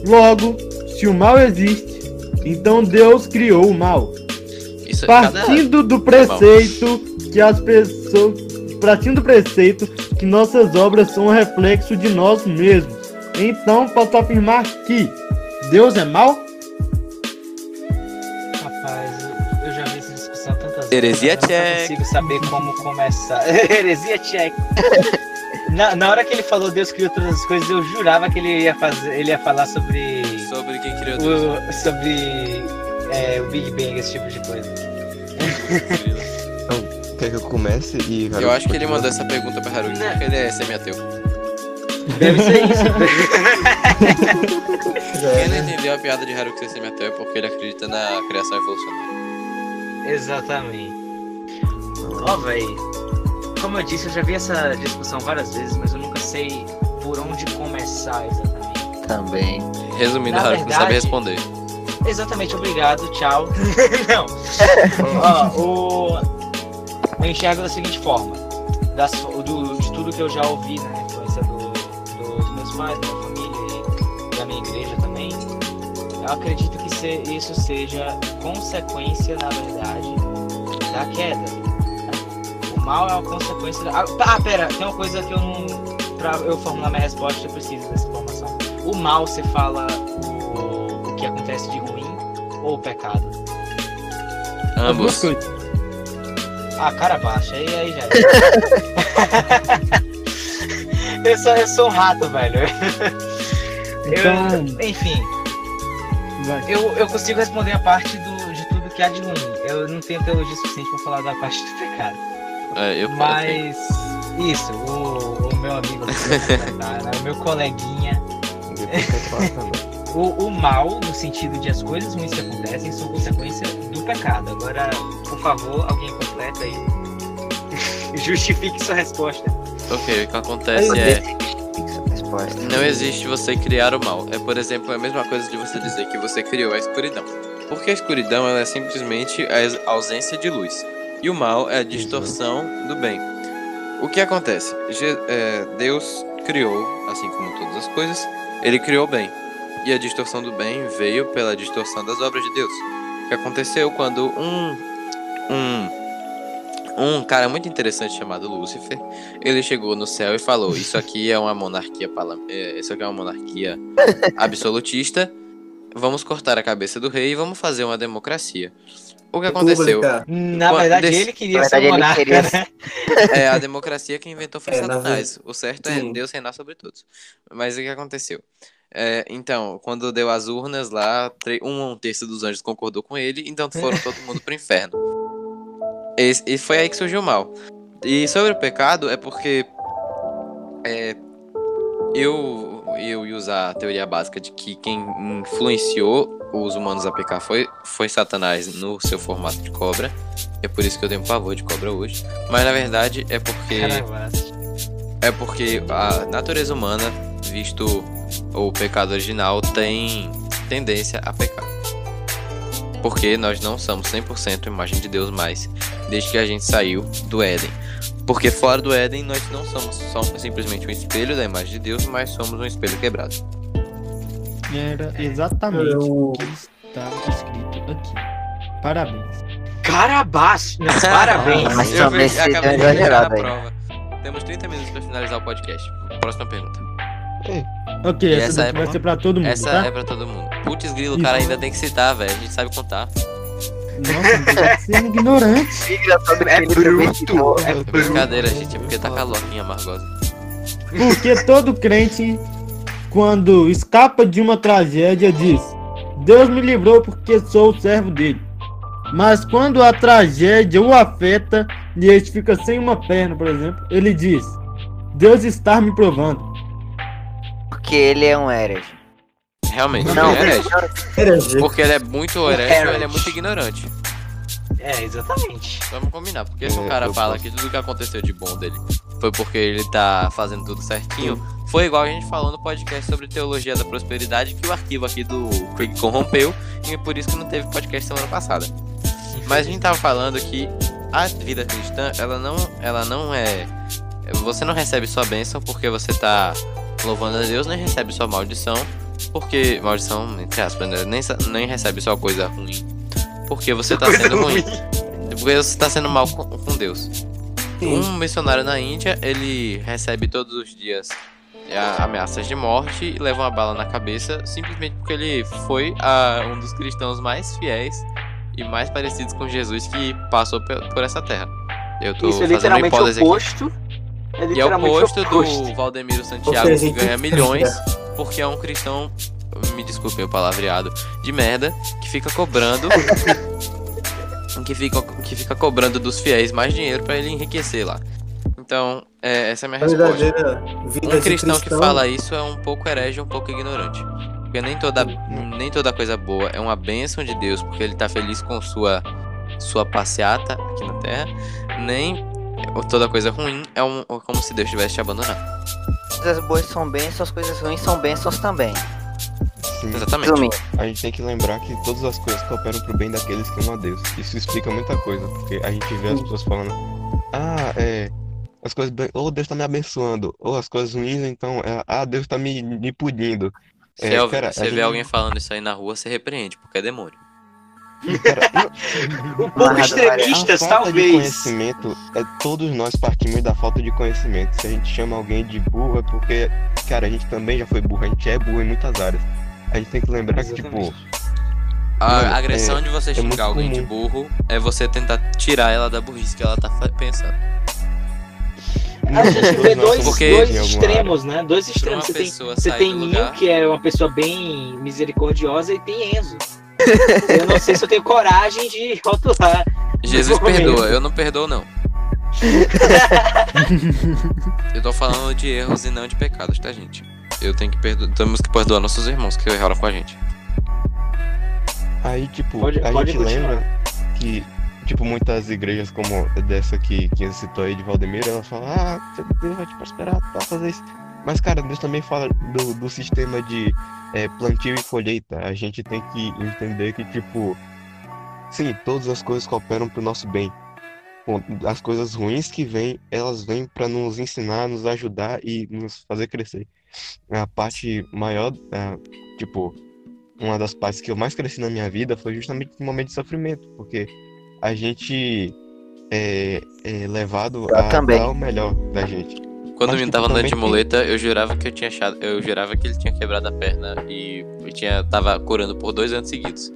Logo, se o mal existe, então Deus criou o mal. Isso é cada... Partindo do preceito que as pessoas. Partindo do preceito que nossas obras são um reflexo de nós mesmos. Então posso afirmar que Deus é mal? Rapaz, eu- eu já vi essa discussão tantas vezes. Heresia mas eu check. não consigo saber como começar. Heresia check. Na, na hora que ele falou Deus criou todas as coisas, eu jurava que ele ia fazer, ele ia falar sobre Sobre quem criou Deus. o, sobre é, o Big Bang, esse tipo de coisa. Quer que eu comece e. Eu acho que ele mandou essa pergunta pra Haruki porque ele é semi-ateu. Deve ser isso. É, Quem não né? entendeu a piada de Haruki ser semi-ateu é porque ele acredita na criação evolucionária. Exatamente. Ó, véi. Como eu disse, eu já vi essa discussão várias vezes, mas eu nunca sei por onde começar exatamente. Também. Resumindo, Na Haruki não sabe verdade- responder. Exatamente, obrigado, tchau. Não. Ó, o... Eu enxergo da seguinte forma. Das, do, de tudo que eu já ouvi, né? Pais, da minha família e da minha igreja também. Eu acredito que se- isso seja consequência, na verdade, da queda. O mal é uma consequência da. Ah, ah, pera, tem uma coisa que eu não. Pra eu formular minha resposta, eu preciso dessa informação. O mal, você fala o, o que acontece de ruim ou o pecado? Ambos. Ah, cara baixa, aí, aí já é. Eu, sou, eu sou um rato, velho. Então, Eu, enfim, vai. eu, eu consigo responder a parte do, de tudo que há de ruim. Eu não tenho teologia suficiente pra falar da parte do pecado. É, eu Mas, isso, o, o meu amigo, o meu coleguinha, o, o mal, no sentido de as coisas ruins que acontecem, são consequência do pecado. Agora, por favor, alguém completa aí. Justifique sua resposta. Ok, o que acontece é. Não existe você criar o mal. É, por exemplo, a mesma coisa de você dizer que você criou a escuridão. Porque a escuridão ela é simplesmente a ausência de luz. E o mal é a distorção do bem. O que acontece? Je- é, Deus criou, assim como todas as coisas, ele criou o bem. E a distorção do bem veio pela distorção das obras de Deus. O que aconteceu quando um. Um. Um cara muito interessante chamado Lúcifer ele chegou no céu e falou: Isso aqui é uma monarquia é, Isso aqui é uma monarquia absolutista. Vamos cortar a cabeça do rei e vamos fazer uma democracia. O que aconteceu? República. Na verdade, ele queria ser verdade, ele monarca, queria né? É, a democracia que inventou foi É, Satanás. O certo é Sim. Deus reinar sobre todos. Mas o que aconteceu? É, então, quando deu as urnas lá, um, um terço dos anjos concordou com ele, então foram todo mundo pro inferno. E foi aí que surgiu o mal. E sobre o pecado, é porque é, eu, eu ia usar a teoria básica de que quem influenciou os humanos a pecar foi, foi Satanás no seu formato de cobra. É por isso que eu tenho pavor de cobra hoje. Mas na verdade é porque. É porque a natureza humana, visto o pecado original, tem tendência a pecar. Porque nós não somos 100% imagem de Deus mais, desde que a gente saiu do Éden. Porque fora do Éden, nós não somos só simplesmente um espelho da imagem de Deus, mas somos um espelho quebrado. Era exatamente Eu- o que estava escrito aqui. Parabéns. Carabás! Parabéns! Mas Eu acabei de aí. prova. Temos 30 minutos pra finalizar o podcast. Próxima pergunta. Ok, essa, essa é- vai ser pra todo mundo, Essa tá? é pra todo mundo. Putz, grilo, o cara ainda tem que citar, velho. A gente sabe contar. Nossa, tem que ser ignorante. É bruto! É É brincadeira, gente. É porque tá calor aqui em Amargosa. Porque todo crente, quando escapa de uma tragédia, diz: Deus me livrou porque sou o servo dele. Mas quando a tragédia o afeta e ele fica sem uma perna, por exemplo, ele diz: Deus está me provando. Porque ele é um herege. Realmente, Não, ele é herege. Herege. Porque ele é muito herege ou ele é muito ignorante. É, exatamente. Vamos combinar. Porque se o É, cara fala posso. que tudo que aconteceu de bom dele foi porque ele tá fazendo tudo certinho, foi igual a gente falou no podcast sobre teologia da prosperidade, que o arquivo aqui do Craig corrompeu e é por isso que não teve podcast semana passada. Mas a gente tava falando que a vida cristã, ela não, ela não é. Você não recebe sua bênção porque você tá louvando a Deus, nem recebe sua maldição, porque. Maldição, entre aspas, né? nem, nem recebe sua coisa ruim. Porque você tá Coisa sendo ruim. ruim. Porque você tá sendo mal com, com Deus. Um missionário na Índia, ele recebe todos os dias a- ameaças de morte e leva uma bala na cabeça simplesmente porque ele foi a, um dos cristãos mais fiéis e mais parecidos com Jesus que passou por essa terra. Eu tô Isso é fazendo literalmente o hipótese aqui. Oposto. É E é o oposto oposto. do Valdemiro Santiago, seja, que ganha milhões porque é um cristão, me desculpem o palavreado, de merda, que fica cobrando. que, fica, que fica cobrando dos fiéis mais dinheiro pra ele enriquecer lá. Então, é, essa é a minha resposta. verdadeira vida Um de cristão que fala isso é um pouco herege, um pouco ignorante. Porque nem toda, nem toda coisa boa é uma bênção de Deus, porque ele tá feliz com sua, sua passeata aqui na terra, nem toda coisa ruim é um, é como se Deus tivesse te abandonado. Coisas boas são bênçãos, coisas ruins são bênçãos também. Sim. Exatamente. Resumindo, A gente tem que lembrar que todas as coisas cooperam pro bem daqueles que amam a Deus. Isso explica muita coisa, porque a gente vê as pessoas falando, ah, é, as coisas bem, ou Deus tá me abençoando, ou as coisas ruins, então, é, ah, Deus tá me, me punindo. Se É, cara, você vê gente- alguém falando isso aí na rua, você repreende, porque é demônio. Cara, Um pouco extremistas, de talvez. conhecimento, é, todos nós partimos da falta de conhecimento. Se a gente chama alguém de burro, é porque, cara, a gente também já foi burro, a gente é burro em muitas áreas. A gente tem que lembrar que, tipo, Exatamente. A Mano, agressão é- de você muito xingar alguém de comum. burro é você tentar tirar ela da burrice que ela tá pensando. A gente vê dois, dois extremos, né? Dois extremos. Você tem, você tem lugar. que é uma pessoa bem misericordiosa, e tem Enzo. Eu não sei se eu tenho coragem de rotular. Jesus perdoa, eu não perdoo não. eu tô falando de erros e não de pecados, tá, gente? Eu tenho que perdoar, temos que perdoar nossos irmãos que erraram com a gente. Aí, tipo, Pode- a pode gente continuar. lembra que, tipo, muitas igrejas como dessa que, que citou aí de Valdemiro, ela fala, ah, Deus vai te prosperar, tá, fazer isso. Mas, cara, Deus também fala do, do sistema de é, plantio e colheita. A gente tem que entender que, tipo, sim, todas as coisas cooperam pro nosso bem. As coisas ruins que vêm, elas vêm para nos ensinar, nos ajudar e nos fazer crescer. A parte maior, ah, tipo, uma das partes que eu mais cresci na minha vida foi justamente no momento de sofrimento, porque a gente é, é levado Eu a também. dar o melhor da gente. Quando o Mas, menino tava andando de tem- muleta, eu jurava que eu tinha achado. Eu jurava que ele tinha quebrado a perna e eu tinha, tava curando por dois anos seguidos.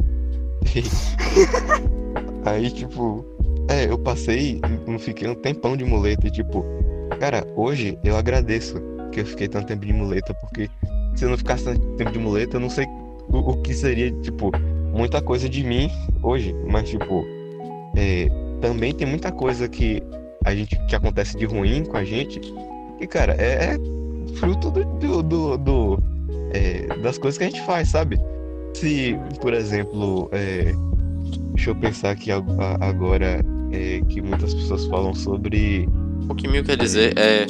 Aí, tipo, é, eu passei, não fiquei um tempão de muleta e, tipo, cara, hoje eu agradeço que eu fiquei tanto tempo de muleta, porque se eu não ficasse tanto tempo de muleta, eu não sei o, o que seria, tipo, muita coisa de mim hoje, mas, tipo, é, também tem muita coisa que a gente, que acontece de ruim com a gente, que, cara, é, é fruto do, do, do- do, é, das coisas que a gente faz, sabe? Se, por exemplo, é, Deixa eu pensar aqui agora é, que muitas pessoas falam sobre. O que Mil quer dizer é: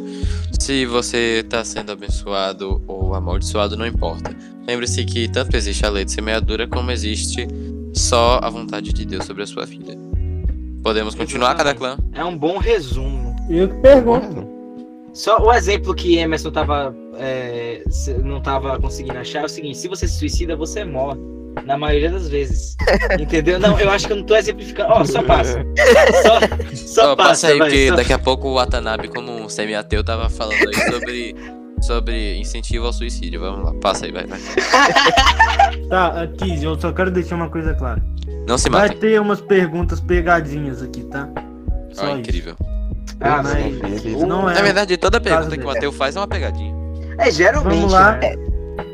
se você tá sendo abençoado ou amaldiçoado, não importa. Lembre-se que tanto existe a lei de semeadura como existe só a vontade de Deus sobre a sua vida. Podemos continuar, cada clã? É um bom resumo. Eu que pergunto. Só o exemplo que Emerson tava, é, não tava conseguindo achar é o seguinte: se você se suicida, você morre. Na maioria das vezes. Entendeu? Não, eu acho que eu não tô exemplificando. Ó, só passa. Só, só Ó, passa, passa aí, vai, porque só- daqui a pouco o Watanabe, como um semi-ateu, tava falando aí sobre, sobre incentivo ao suicídio. Vamos lá, passa aí, vai, vai. Tá, aqui, eu só quero deixar uma coisa clara. Não se Vai matem. ter umas perguntas pegadinhas aqui, tá? Ó, Só isso. incrível. Ah, Mas mas- não é Na verdade, toda pergunta caso que o ateu faz é uma pegadinha. É, geralmente. Vamos lá. né?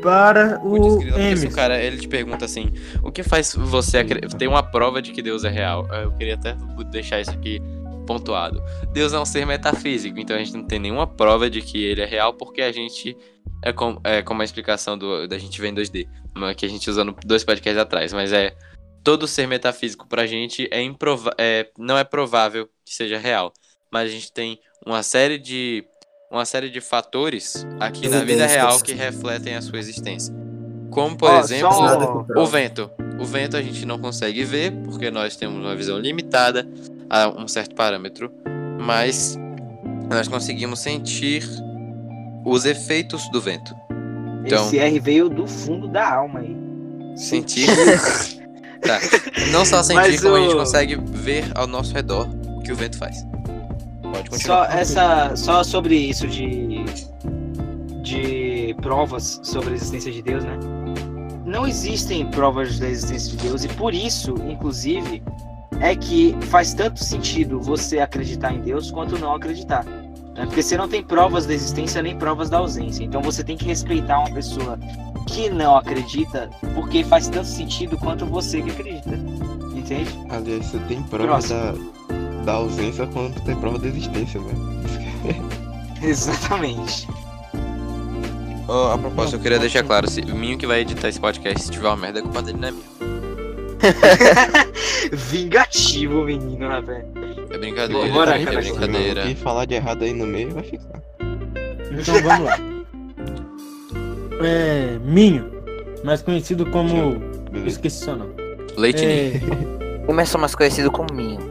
para o porque se o cara, ele te pergunta assim, o que faz você acre- ter uma prova de que Deus é real? Eu queria até deixar isso aqui pontuado. Deus é um ser metafísico, então a gente não tem nenhuma prova de que ele é real, porque a gente é, com, é como a explicação do, da gente vê em 2D, uma que a gente usou no dois podcasts atrás, mas é todo ser metafísico pra gente é, improva é não é provável que seja real, mas a gente tem uma série de uma série de fatores aqui na vida real que refletem a sua existência. Como, por Ó, exemplo, só- o vento. O vento a gente não consegue ver, porque nós temos uma visão limitada a um certo parâmetro, mas nós conseguimos sentir os efeitos do vento. Então- Esse R veio do fundo da alma aí. Sentir. tá. Não só sentir, Mas como a gente o- consegue ver ao nosso redor o que o vento faz. Pode Só continuar. essa, só sobre isso de de provas sobre a existência de Deus, né? Não existem provas da existência de Deus e por isso, inclusive, é que faz tanto sentido você acreditar em Deus quanto não acreditar. né? Porque você não tem provas da existência nem provas da ausência. Então você tem que respeitar uma pessoa que não acredita, porque faz tanto sentido quanto você que acredita. Entende? Aliás, você tem prova Próximo. da, da ausência quando tem prova da existência, velho. Exatamente. Ó, a propósito, eu queria deixar claro, se o Minho que vai editar esse podcast, se tiver uma merda, a culpa dele não é minha. Vingativo, menino, né, velho? É brincadeira, Bora, é cara. brincadeira. Quem falar de errado aí no meio vai ficar. Então vamos lá. É. Minho, mais conhecido como. Esqueci seu nome. Leite ninho. É, Emerson mais conhecido como Minho.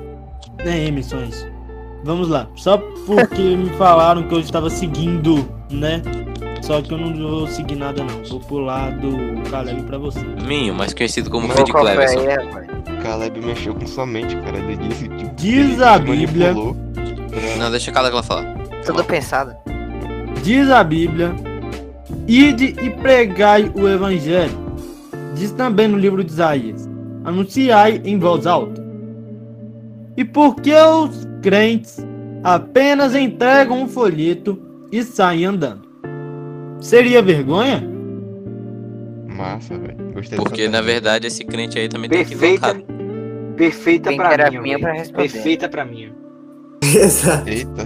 É Emerson, isso. Vamos lá. Só porque me falaram que eu estava seguindo, né? Só que eu não vou seguir nada, não. Vou pular do Caleb pra você. Minho, mais conhecido como foi Cleverson. rapaz? Caleb mexeu com sua mente, cara. Ele disse tipo. Diz ele a Bíblia. Não, deixa a ela falar. Tudo pensado. Diz a Bíblia: Ide e pregai o Evangelho. Diz também no livro de Isaías: Anunciai em voz alta. E por que os crentes apenas entregam um folheto e saem andando? Seria vergonha? Massa, velho. Gostei Porque, na verdade, esse crente aí também tem Perfeita. equivocado. Perfeita Tem pra que era mim. minha pra responder. Perfeita pra mim. Exato. Eita.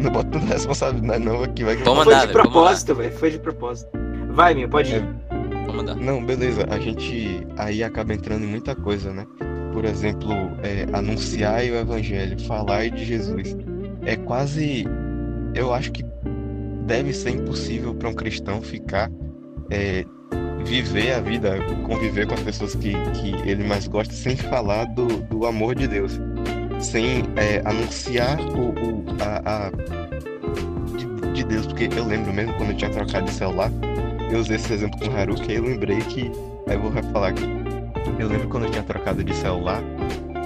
Não bota tanta responsabilidade não aqui, vai que Vamos Foi mandar, de propósito, velho. Foi de propósito. Vai, meu, pode ir. Vamos mandar. Não, beleza. A gente aí acaba entrando em muita coisa, né? Por exemplo, é, anunciar o evangelho, falar de Jesus. É quase. Eu acho que deve ser impossível para um cristão ficar. é, viver a vida, conviver com as pessoas que, que ele mais gosta, sem falar do, do amor de Deus. Sem é, anunciar o, o- a, a- de, de Deus. Porque eu lembro mesmo quando eu tinha trocado de celular eu usei esse exemplo com o Haruki, aí eu lembrei que. Aí eu vou falar aqui. Eu lembro quando eu tinha trocado de celular,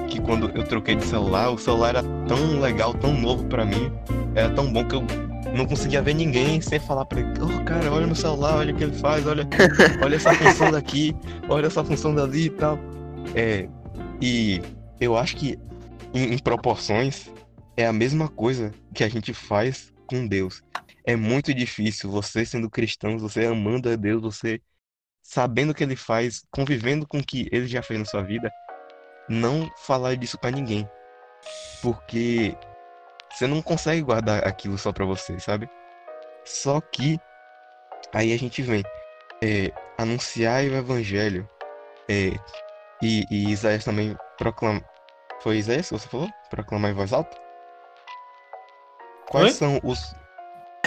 que quando eu troquei de celular, o celular era tão legal, tão novo pra mim, era tão bom que eu não conseguia ver ninguém sem falar pra ele, oh cara, olha no celular, olha o que ele faz, olha, olha essa função daqui, olha essa função dali e tal. É, e eu acho que em, em proporções é a mesma coisa que a gente faz com Deus é muito difícil você sendo cristão, você amando a Deus, você sabendo o que ele faz, convivendo com o que ele já fez na sua vida, não falar disso pra ninguém. Porque você não consegue guardar aquilo só pra você, sabe? Só que aí a gente vem é, anunciar o evangelho é, e, e Isaías também proclama. Foi Isaías que você falou? Proclamar em voz alta? Quais Oi? são os.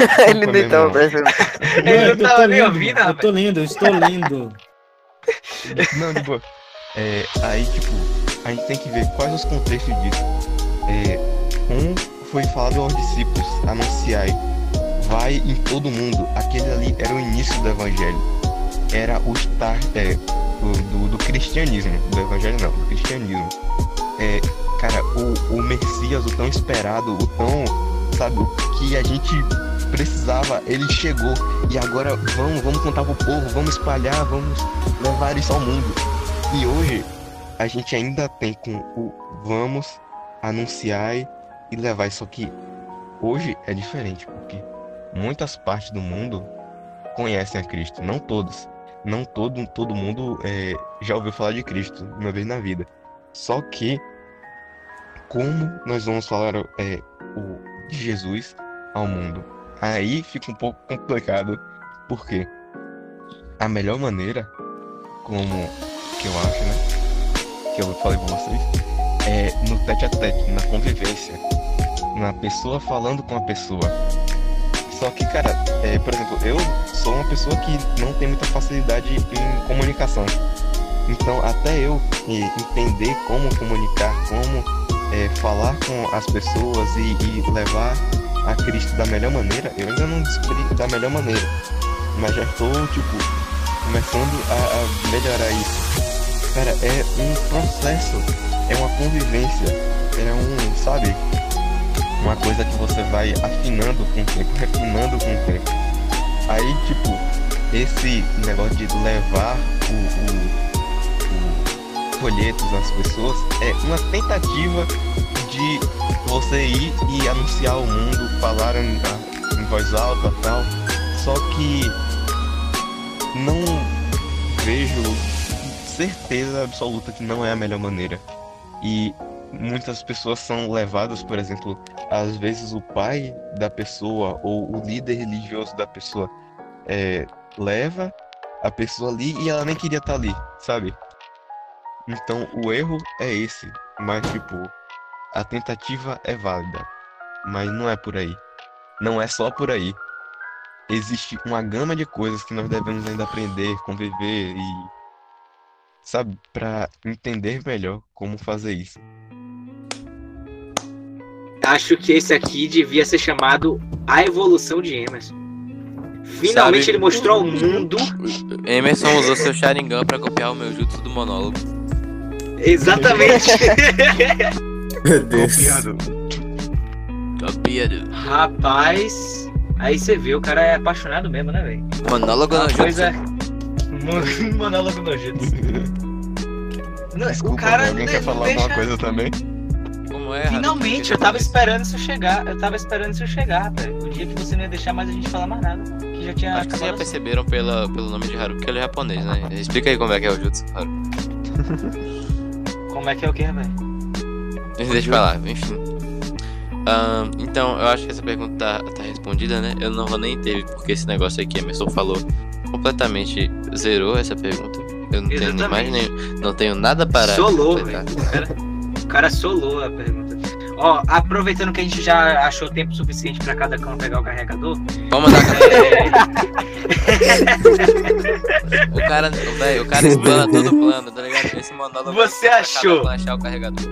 Ele nem tava Desculpa, meu irmão. prestando. Ele não eu tô tava nem ouvindo, Eu tô lendo, eu estou lendo. Não, de boa. É, aí, tipo, a gente tem que ver quais os contextos disso. É, um foi falado aos discípulos, anunciai, vai em todo mundo. Aquele ali era o início do evangelho. Era o start é, do, do, do cristianismo, do evangelho não, do cristianismo. É, cara, o, o Messias, o tão esperado, o tão, sabe, o que a gente precisava, ele chegou. E agora vamos, vamos contar pro povo, vamos espalhar, vamos levar isso ao mundo. E hoje a gente ainda tem com o vamos anunciar e levar isso aqui. Hoje é diferente, porque muitas partes do mundo conhecem a Cristo, não todos. Não todo, todo mundo é, já ouviu falar de Cristo uma vez na vida. Só que como nós vamos falar é, o, de Jesus ao mundo? Aí fica um pouco complicado, porque a melhor maneira, como que eu acho, né? Que eu falei pra vocês, é no tete a tete, na convivência, na pessoa falando com a pessoa. Só que, cara, é, por exemplo, eu sou uma pessoa que não tem muita facilidade em comunicação. Então, até eu entender como comunicar, como é, falar com as pessoas e, e, levar a Cristo da melhor maneira, eu ainda não descobri da melhor maneira. Mas já estou, tipo, começando a, a melhorar isso. Cara, é um processo, é uma convivência, é um, sabe? Uma coisa que você vai afinando com o tempo, refinando com o tempo. Aí, tipo, esse negócio de levar o, o, folhetos às pessoas é uma tentativa de você ir e anunciar ao mundo, falar em, em voz alta tal. Só que não vejo certeza absoluta que não é a melhor maneira. E muitas pessoas são levadas, por exemplo, às vezes o pai da pessoa ou o líder religioso da pessoa é, leva a pessoa ali e ela nem queria estar ali, sabe? Então o erro é esse, mas tipo, a tentativa é válida, mas não é por aí. Não é só por aí. Existe uma gama de coisas que nós devemos ainda aprender, conviver e sabe, para entender melhor como fazer isso. Acho que esse aqui devia ser chamado A Evolução de Emerson. Finalmente Sabe- ele mostrou ao mundo Emerson usou seu Sharingan pra copiar o meu jutsu do monólogo. Exatamente. Meu Deus. Copiado. Copiado. Rapaz, aí você vê, o cara é apaixonado mesmo, né, velho? Monólogo no coisa. Mon- Monólogo no jutsu. Desculpa, o cara alguém quer falar não alguma deixa- coisa também? Como é? Finalmente, eu tava esperando isso chegar. Eu tava esperando isso chegar, velho. O dia que você não ia deixar mais a gente falar mais nada. Que já tinha Acho que vocês já perceberam pela, pelo nome de Haruki que ele é japonês, né? Explica aí como é que é o jutsu, Haruki. Como é que é o que, velho? Deixa eu falar, enfim. Ahn, então, eu acho que essa pergunta tá, tá respondida, né? Eu não vou nem ter, porque esse negócio aqui, Emerson falou, completamente zerou essa pergunta. Eu não tenho nem mais nem, não tenho nada para Solou, velho. O cara solou a pergunta. Ó, aproveitando que a gente já achou tempo suficiente pra cada cão pegar o carregador. Vamos mandar é, o cara, o velho, o cara explana todo o plano, tá ligado? Esse monólogo Você achou? achar o carregador.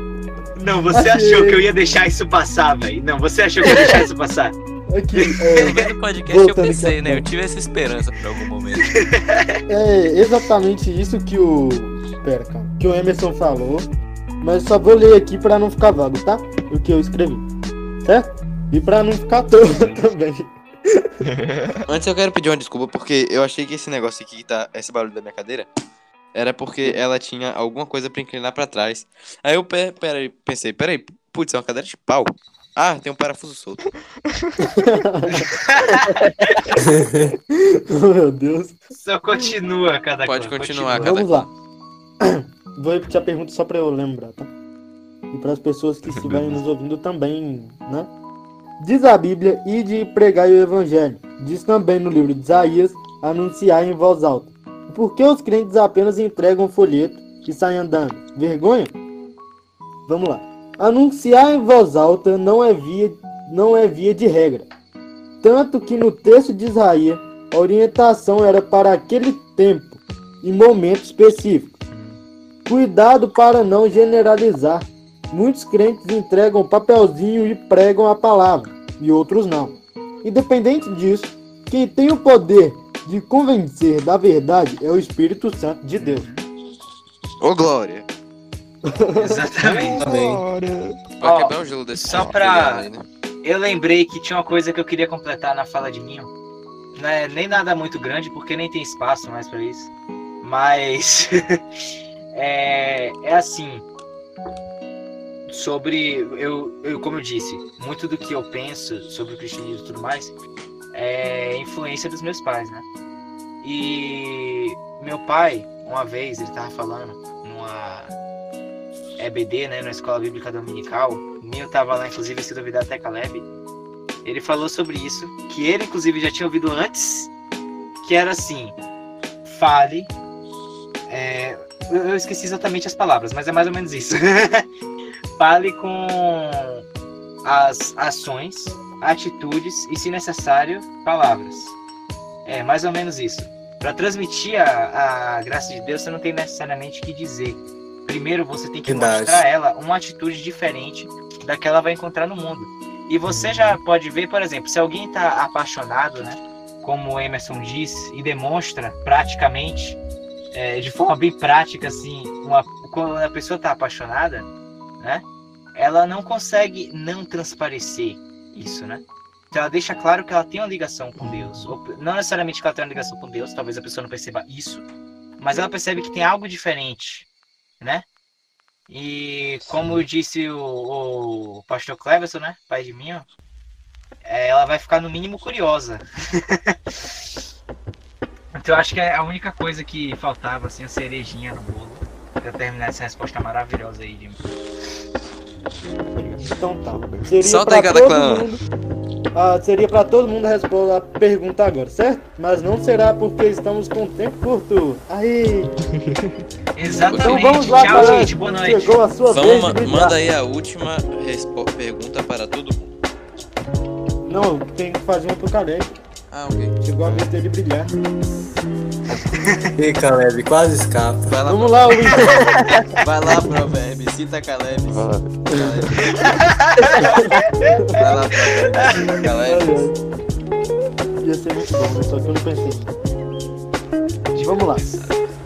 não, você Achei. achou que eu ia deixar isso passar, velho. Não, você achou que eu ia deixar isso passar. Aqui, No é, do podcast eu pensei, né? Eu tive essa esperança por algum momento. é exatamente isso que o. Pera, calma. Que o Emerson falou. Mas só vou ler aqui pra não ficar vago, tá? O que eu escrevi. Certo? E pra não ficar todo também. Antes eu quero pedir uma desculpa porque eu achei que esse negócio aqui que tá. Esse barulho da minha cadeira. Era porque ela tinha alguma coisa pra inclinar pra trás. Aí eu pe pera, pensei, peraí, putz, é uma cadeira de pau. Ah, tem um parafuso solto. meu Deus. Só continua cada Pode continuar, continua. Cada Vamos lá. Vou repetir a pergunta só pra eu lembrar, tá? E para as pessoas que estiverem nos ouvindo também, né? Diz a Bíblia e de pregar o Evangelho. Diz também no livro de Isaías, anunciar em voz alta. Por que os crentes apenas entregam o folheto e saem andando? Vergonha? Vamos lá. Anunciar em voz alta não é via, não é via de regra. Tanto que no texto de Isaías, a orientação era para aquele tempo e momento específico. Cuidado para não generalizar. muitos crentes entregam papelzinho e pregam a palavra, e outros não. Independente disso, quem tem o poder de convencer da verdade é o Espírito Santo de Deus. Ô, Glória. Exatamente. Também. Vai Ó, quebrar o gelo desse só pra- aí, né? Eu lembrei que tinha uma coisa que eu queria completar na fala de Ninho. Não é nem nada muito grande, porque nem tem espaço mais pra isso. Mas é, é assim. Sobre. Eu, eu, como eu disse, muito do que eu penso sobre o cristianismo e tudo mais é influência dos meus pais, né? E meu pai, uma vez, ele tava falando numa EBD, né? Na Escola Bíblica Dominical. Ninho tava lá, inclusive, se duvidar até Caleb. Ele falou sobre isso, que ele, inclusive, já tinha ouvido antes, que era assim: fale. é, eu esqueci exatamente as palavras, mas é mais ou menos isso. fale com as ações, atitudes e, se necessário, palavras. É mais ou menos isso. Para transmitir a, a graça de Deus, você não tem necessariamente que dizer. Primeiro, você tem que Verdade. mostrar a ela uma atitude diferente da que ela vai encontrar no mundo. E você já pode ver, por exemplo, se alguém está apaixonado, né? Como o Emerson diz, e demonstra praticamente, é, de forma bem prática, assim, uma, quando a pessoa está apaixonada, né? Ela não consegue não transparecer isso, né? Então ela deixa claro que ela tem uma ligação com Deus. Ou, não necessariamente que ela tem uma ligação com Deus, talvez a pessoa não perceba isso, mas ela percebe que tem algo diferente, né? E como disse o, o pastor Cleverson, né? Pai de mim, ó, é, ela vai ficar no mínimo curiosa. então eu acho que é a única coisa que faltava, assim, a cerejinha no bolo. Pra terminar essa resposta maravilhosa aí, Jimmy. Então tá. Seria Solta pra aí, cada todo clã. mundo. Ah, seria para todo mundo responder a pergunta agora, certo? Mas não será porque estamos com tempo curto. Aí, Exatamente. então vamos lá, Tchau, galera. gente. Boa noite. Chegou a sua Vamos, vez ma- manda aí a última pergunta para todo mundo. Não, tem que fazer uma pro Caleb. Ah, ok. Chegou a vez dele brilhar. Ih, Caleb, quase escapa. Vai lá, Vamos lá, Luiz. vai lá, provérbio. Cita Caleb. Vai. Caleb. Vai lá, provérbio. Caleb. Ia ser muito bom, né? só que eu não pensei. Vamos lá.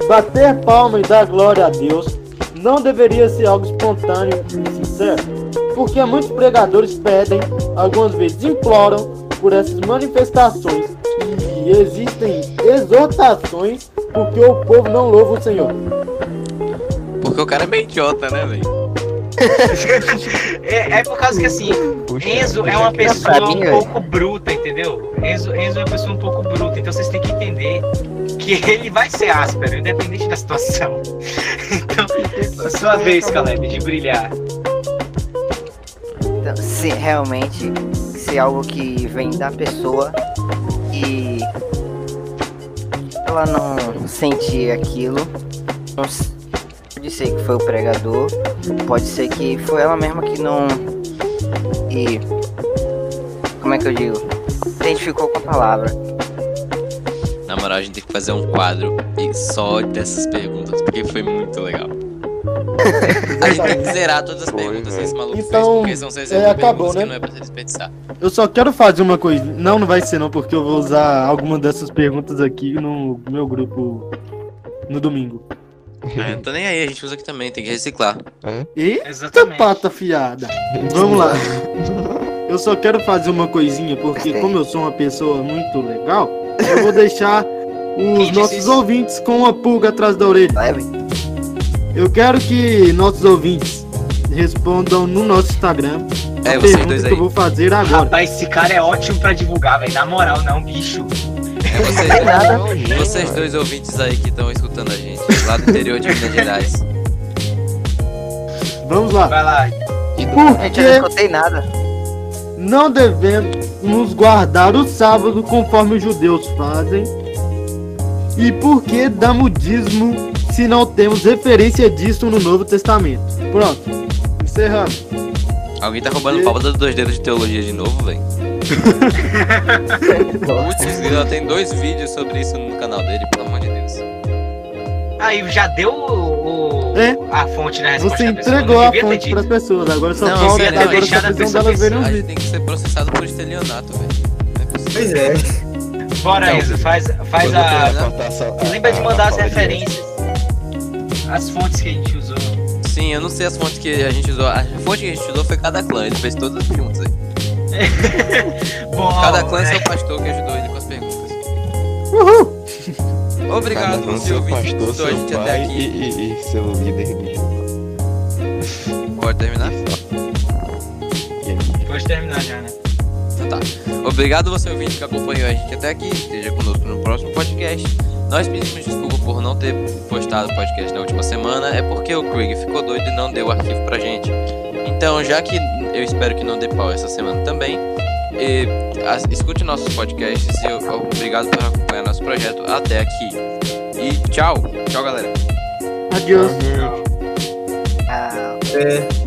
Bater palma e dar glória a Deus não deveria ser algo espontâneo e sincero, porque muitos pregadores pedem, algumas vezes imploram por essas manifestações e existem exortações porque o povo não louva o Senhor. Porque o cara é meio idiota, né, velho? É, é por causa que assim, Puxa, Enzo é puxa uma aqui. pessoa um pouco bruta, entendeu? Enzo, Enzo é uma pessoa um pouco bruta, então vocês têm que entender que ele vai ser áspero, independente da situação. Então, sua vez, Caleb, de brilhar. Então, se realmente se é algo que vem da pessoa e ela não sentir aquilo, não pode ser que foi o pregador, pode ser que foi ela mesma que não e como é que eu digo? Identificou com a palavra. Na moral, a gente tem que fazer um quadro só dessas perguntas, porque foi muito legal. A gente tem que zerar todas as Foi, perguntas que esse maluco fez, Então, porque são 60 é, acabou, perguntas né? que não é pra se desperdiçar. Eu só quero fazer uma coisa. Não, não vai ser não, porque eu vou usar alguma dessas perguntas aqui no meu grupo no domingo. É, não tô nem aí, a gente usa aqui também, tem que reciclar. Eita Exatamente. pata fiada. Vamos lá. Eu só quero fazer uma coisinha, porque como eu sou uma pessoa muito legal, eu vou deixar os nossos isso? ouvintes com uma pulga atrás da orelha. Leve. Eu quero que nossos ouvintes respondam no nosso Instagram a É, vocês dois que aí. eu vou fazer agora. Rapaz, esse cara é ótimo pra divulgar, velho. Na moral, não, bicho. É vocês, vocês dois ouvintes aí que estão escutando a gente, lá do interior de Minas Gerais. Vamos lá. Vai lá. Por Gente, eu não que escutei nada. não devemos guardar o sábado conforme os judeus fazem? E por que damos dízimo se não temos referência disso no Novo Testamento? Pronto. Encerrando. Alguém tá roubando pauta dos dois dedos de teologia de novo, velho? Putz, ele tem dois vídeos sobre isso no canal dele, pelo amor de Deus. Aí já deu o, É. a fonte da resposta Você pessoa. entregou a fonte para as pessoas, agora só Não, falta agora só a os gente vídeos. tem que ser processado por estelionato, velho. Não é possível. Pois é. Bora. Enzo, faz, faz Quando a. Lembra de mandar a as referências. As fontes que a gente usou. Sim, eu não sei as fontes que a gente usou. A fonte que a gente usou foi cada clã, ele fez todas juntas aí. Bom, Cada clã é seu pastor que ajudou ele com as perguntas. Uhul! Obrigado por ser seu ouvinte que pastor, escutou a seu gente até pai aqui. e, e- e seu líder religioso. Pode terminar? Pode terminar já, né? Então tá. Obrigado você ouvinte que acompanhou a gente até aqui. Esteja conosco no próximo podcast. Nós pedimos desculpa por não ter postado o podcast na última semana. É porque o Craig ficou doido e não deu o arquivo pra gente. Então, já que eu espero que não dê pau essa semana também, e, as- escute nossos podcasts e eu- obrigado por acompanhar nosso projeto até aqui. E tchau. Tchau, galera. Adiós. Ah, É.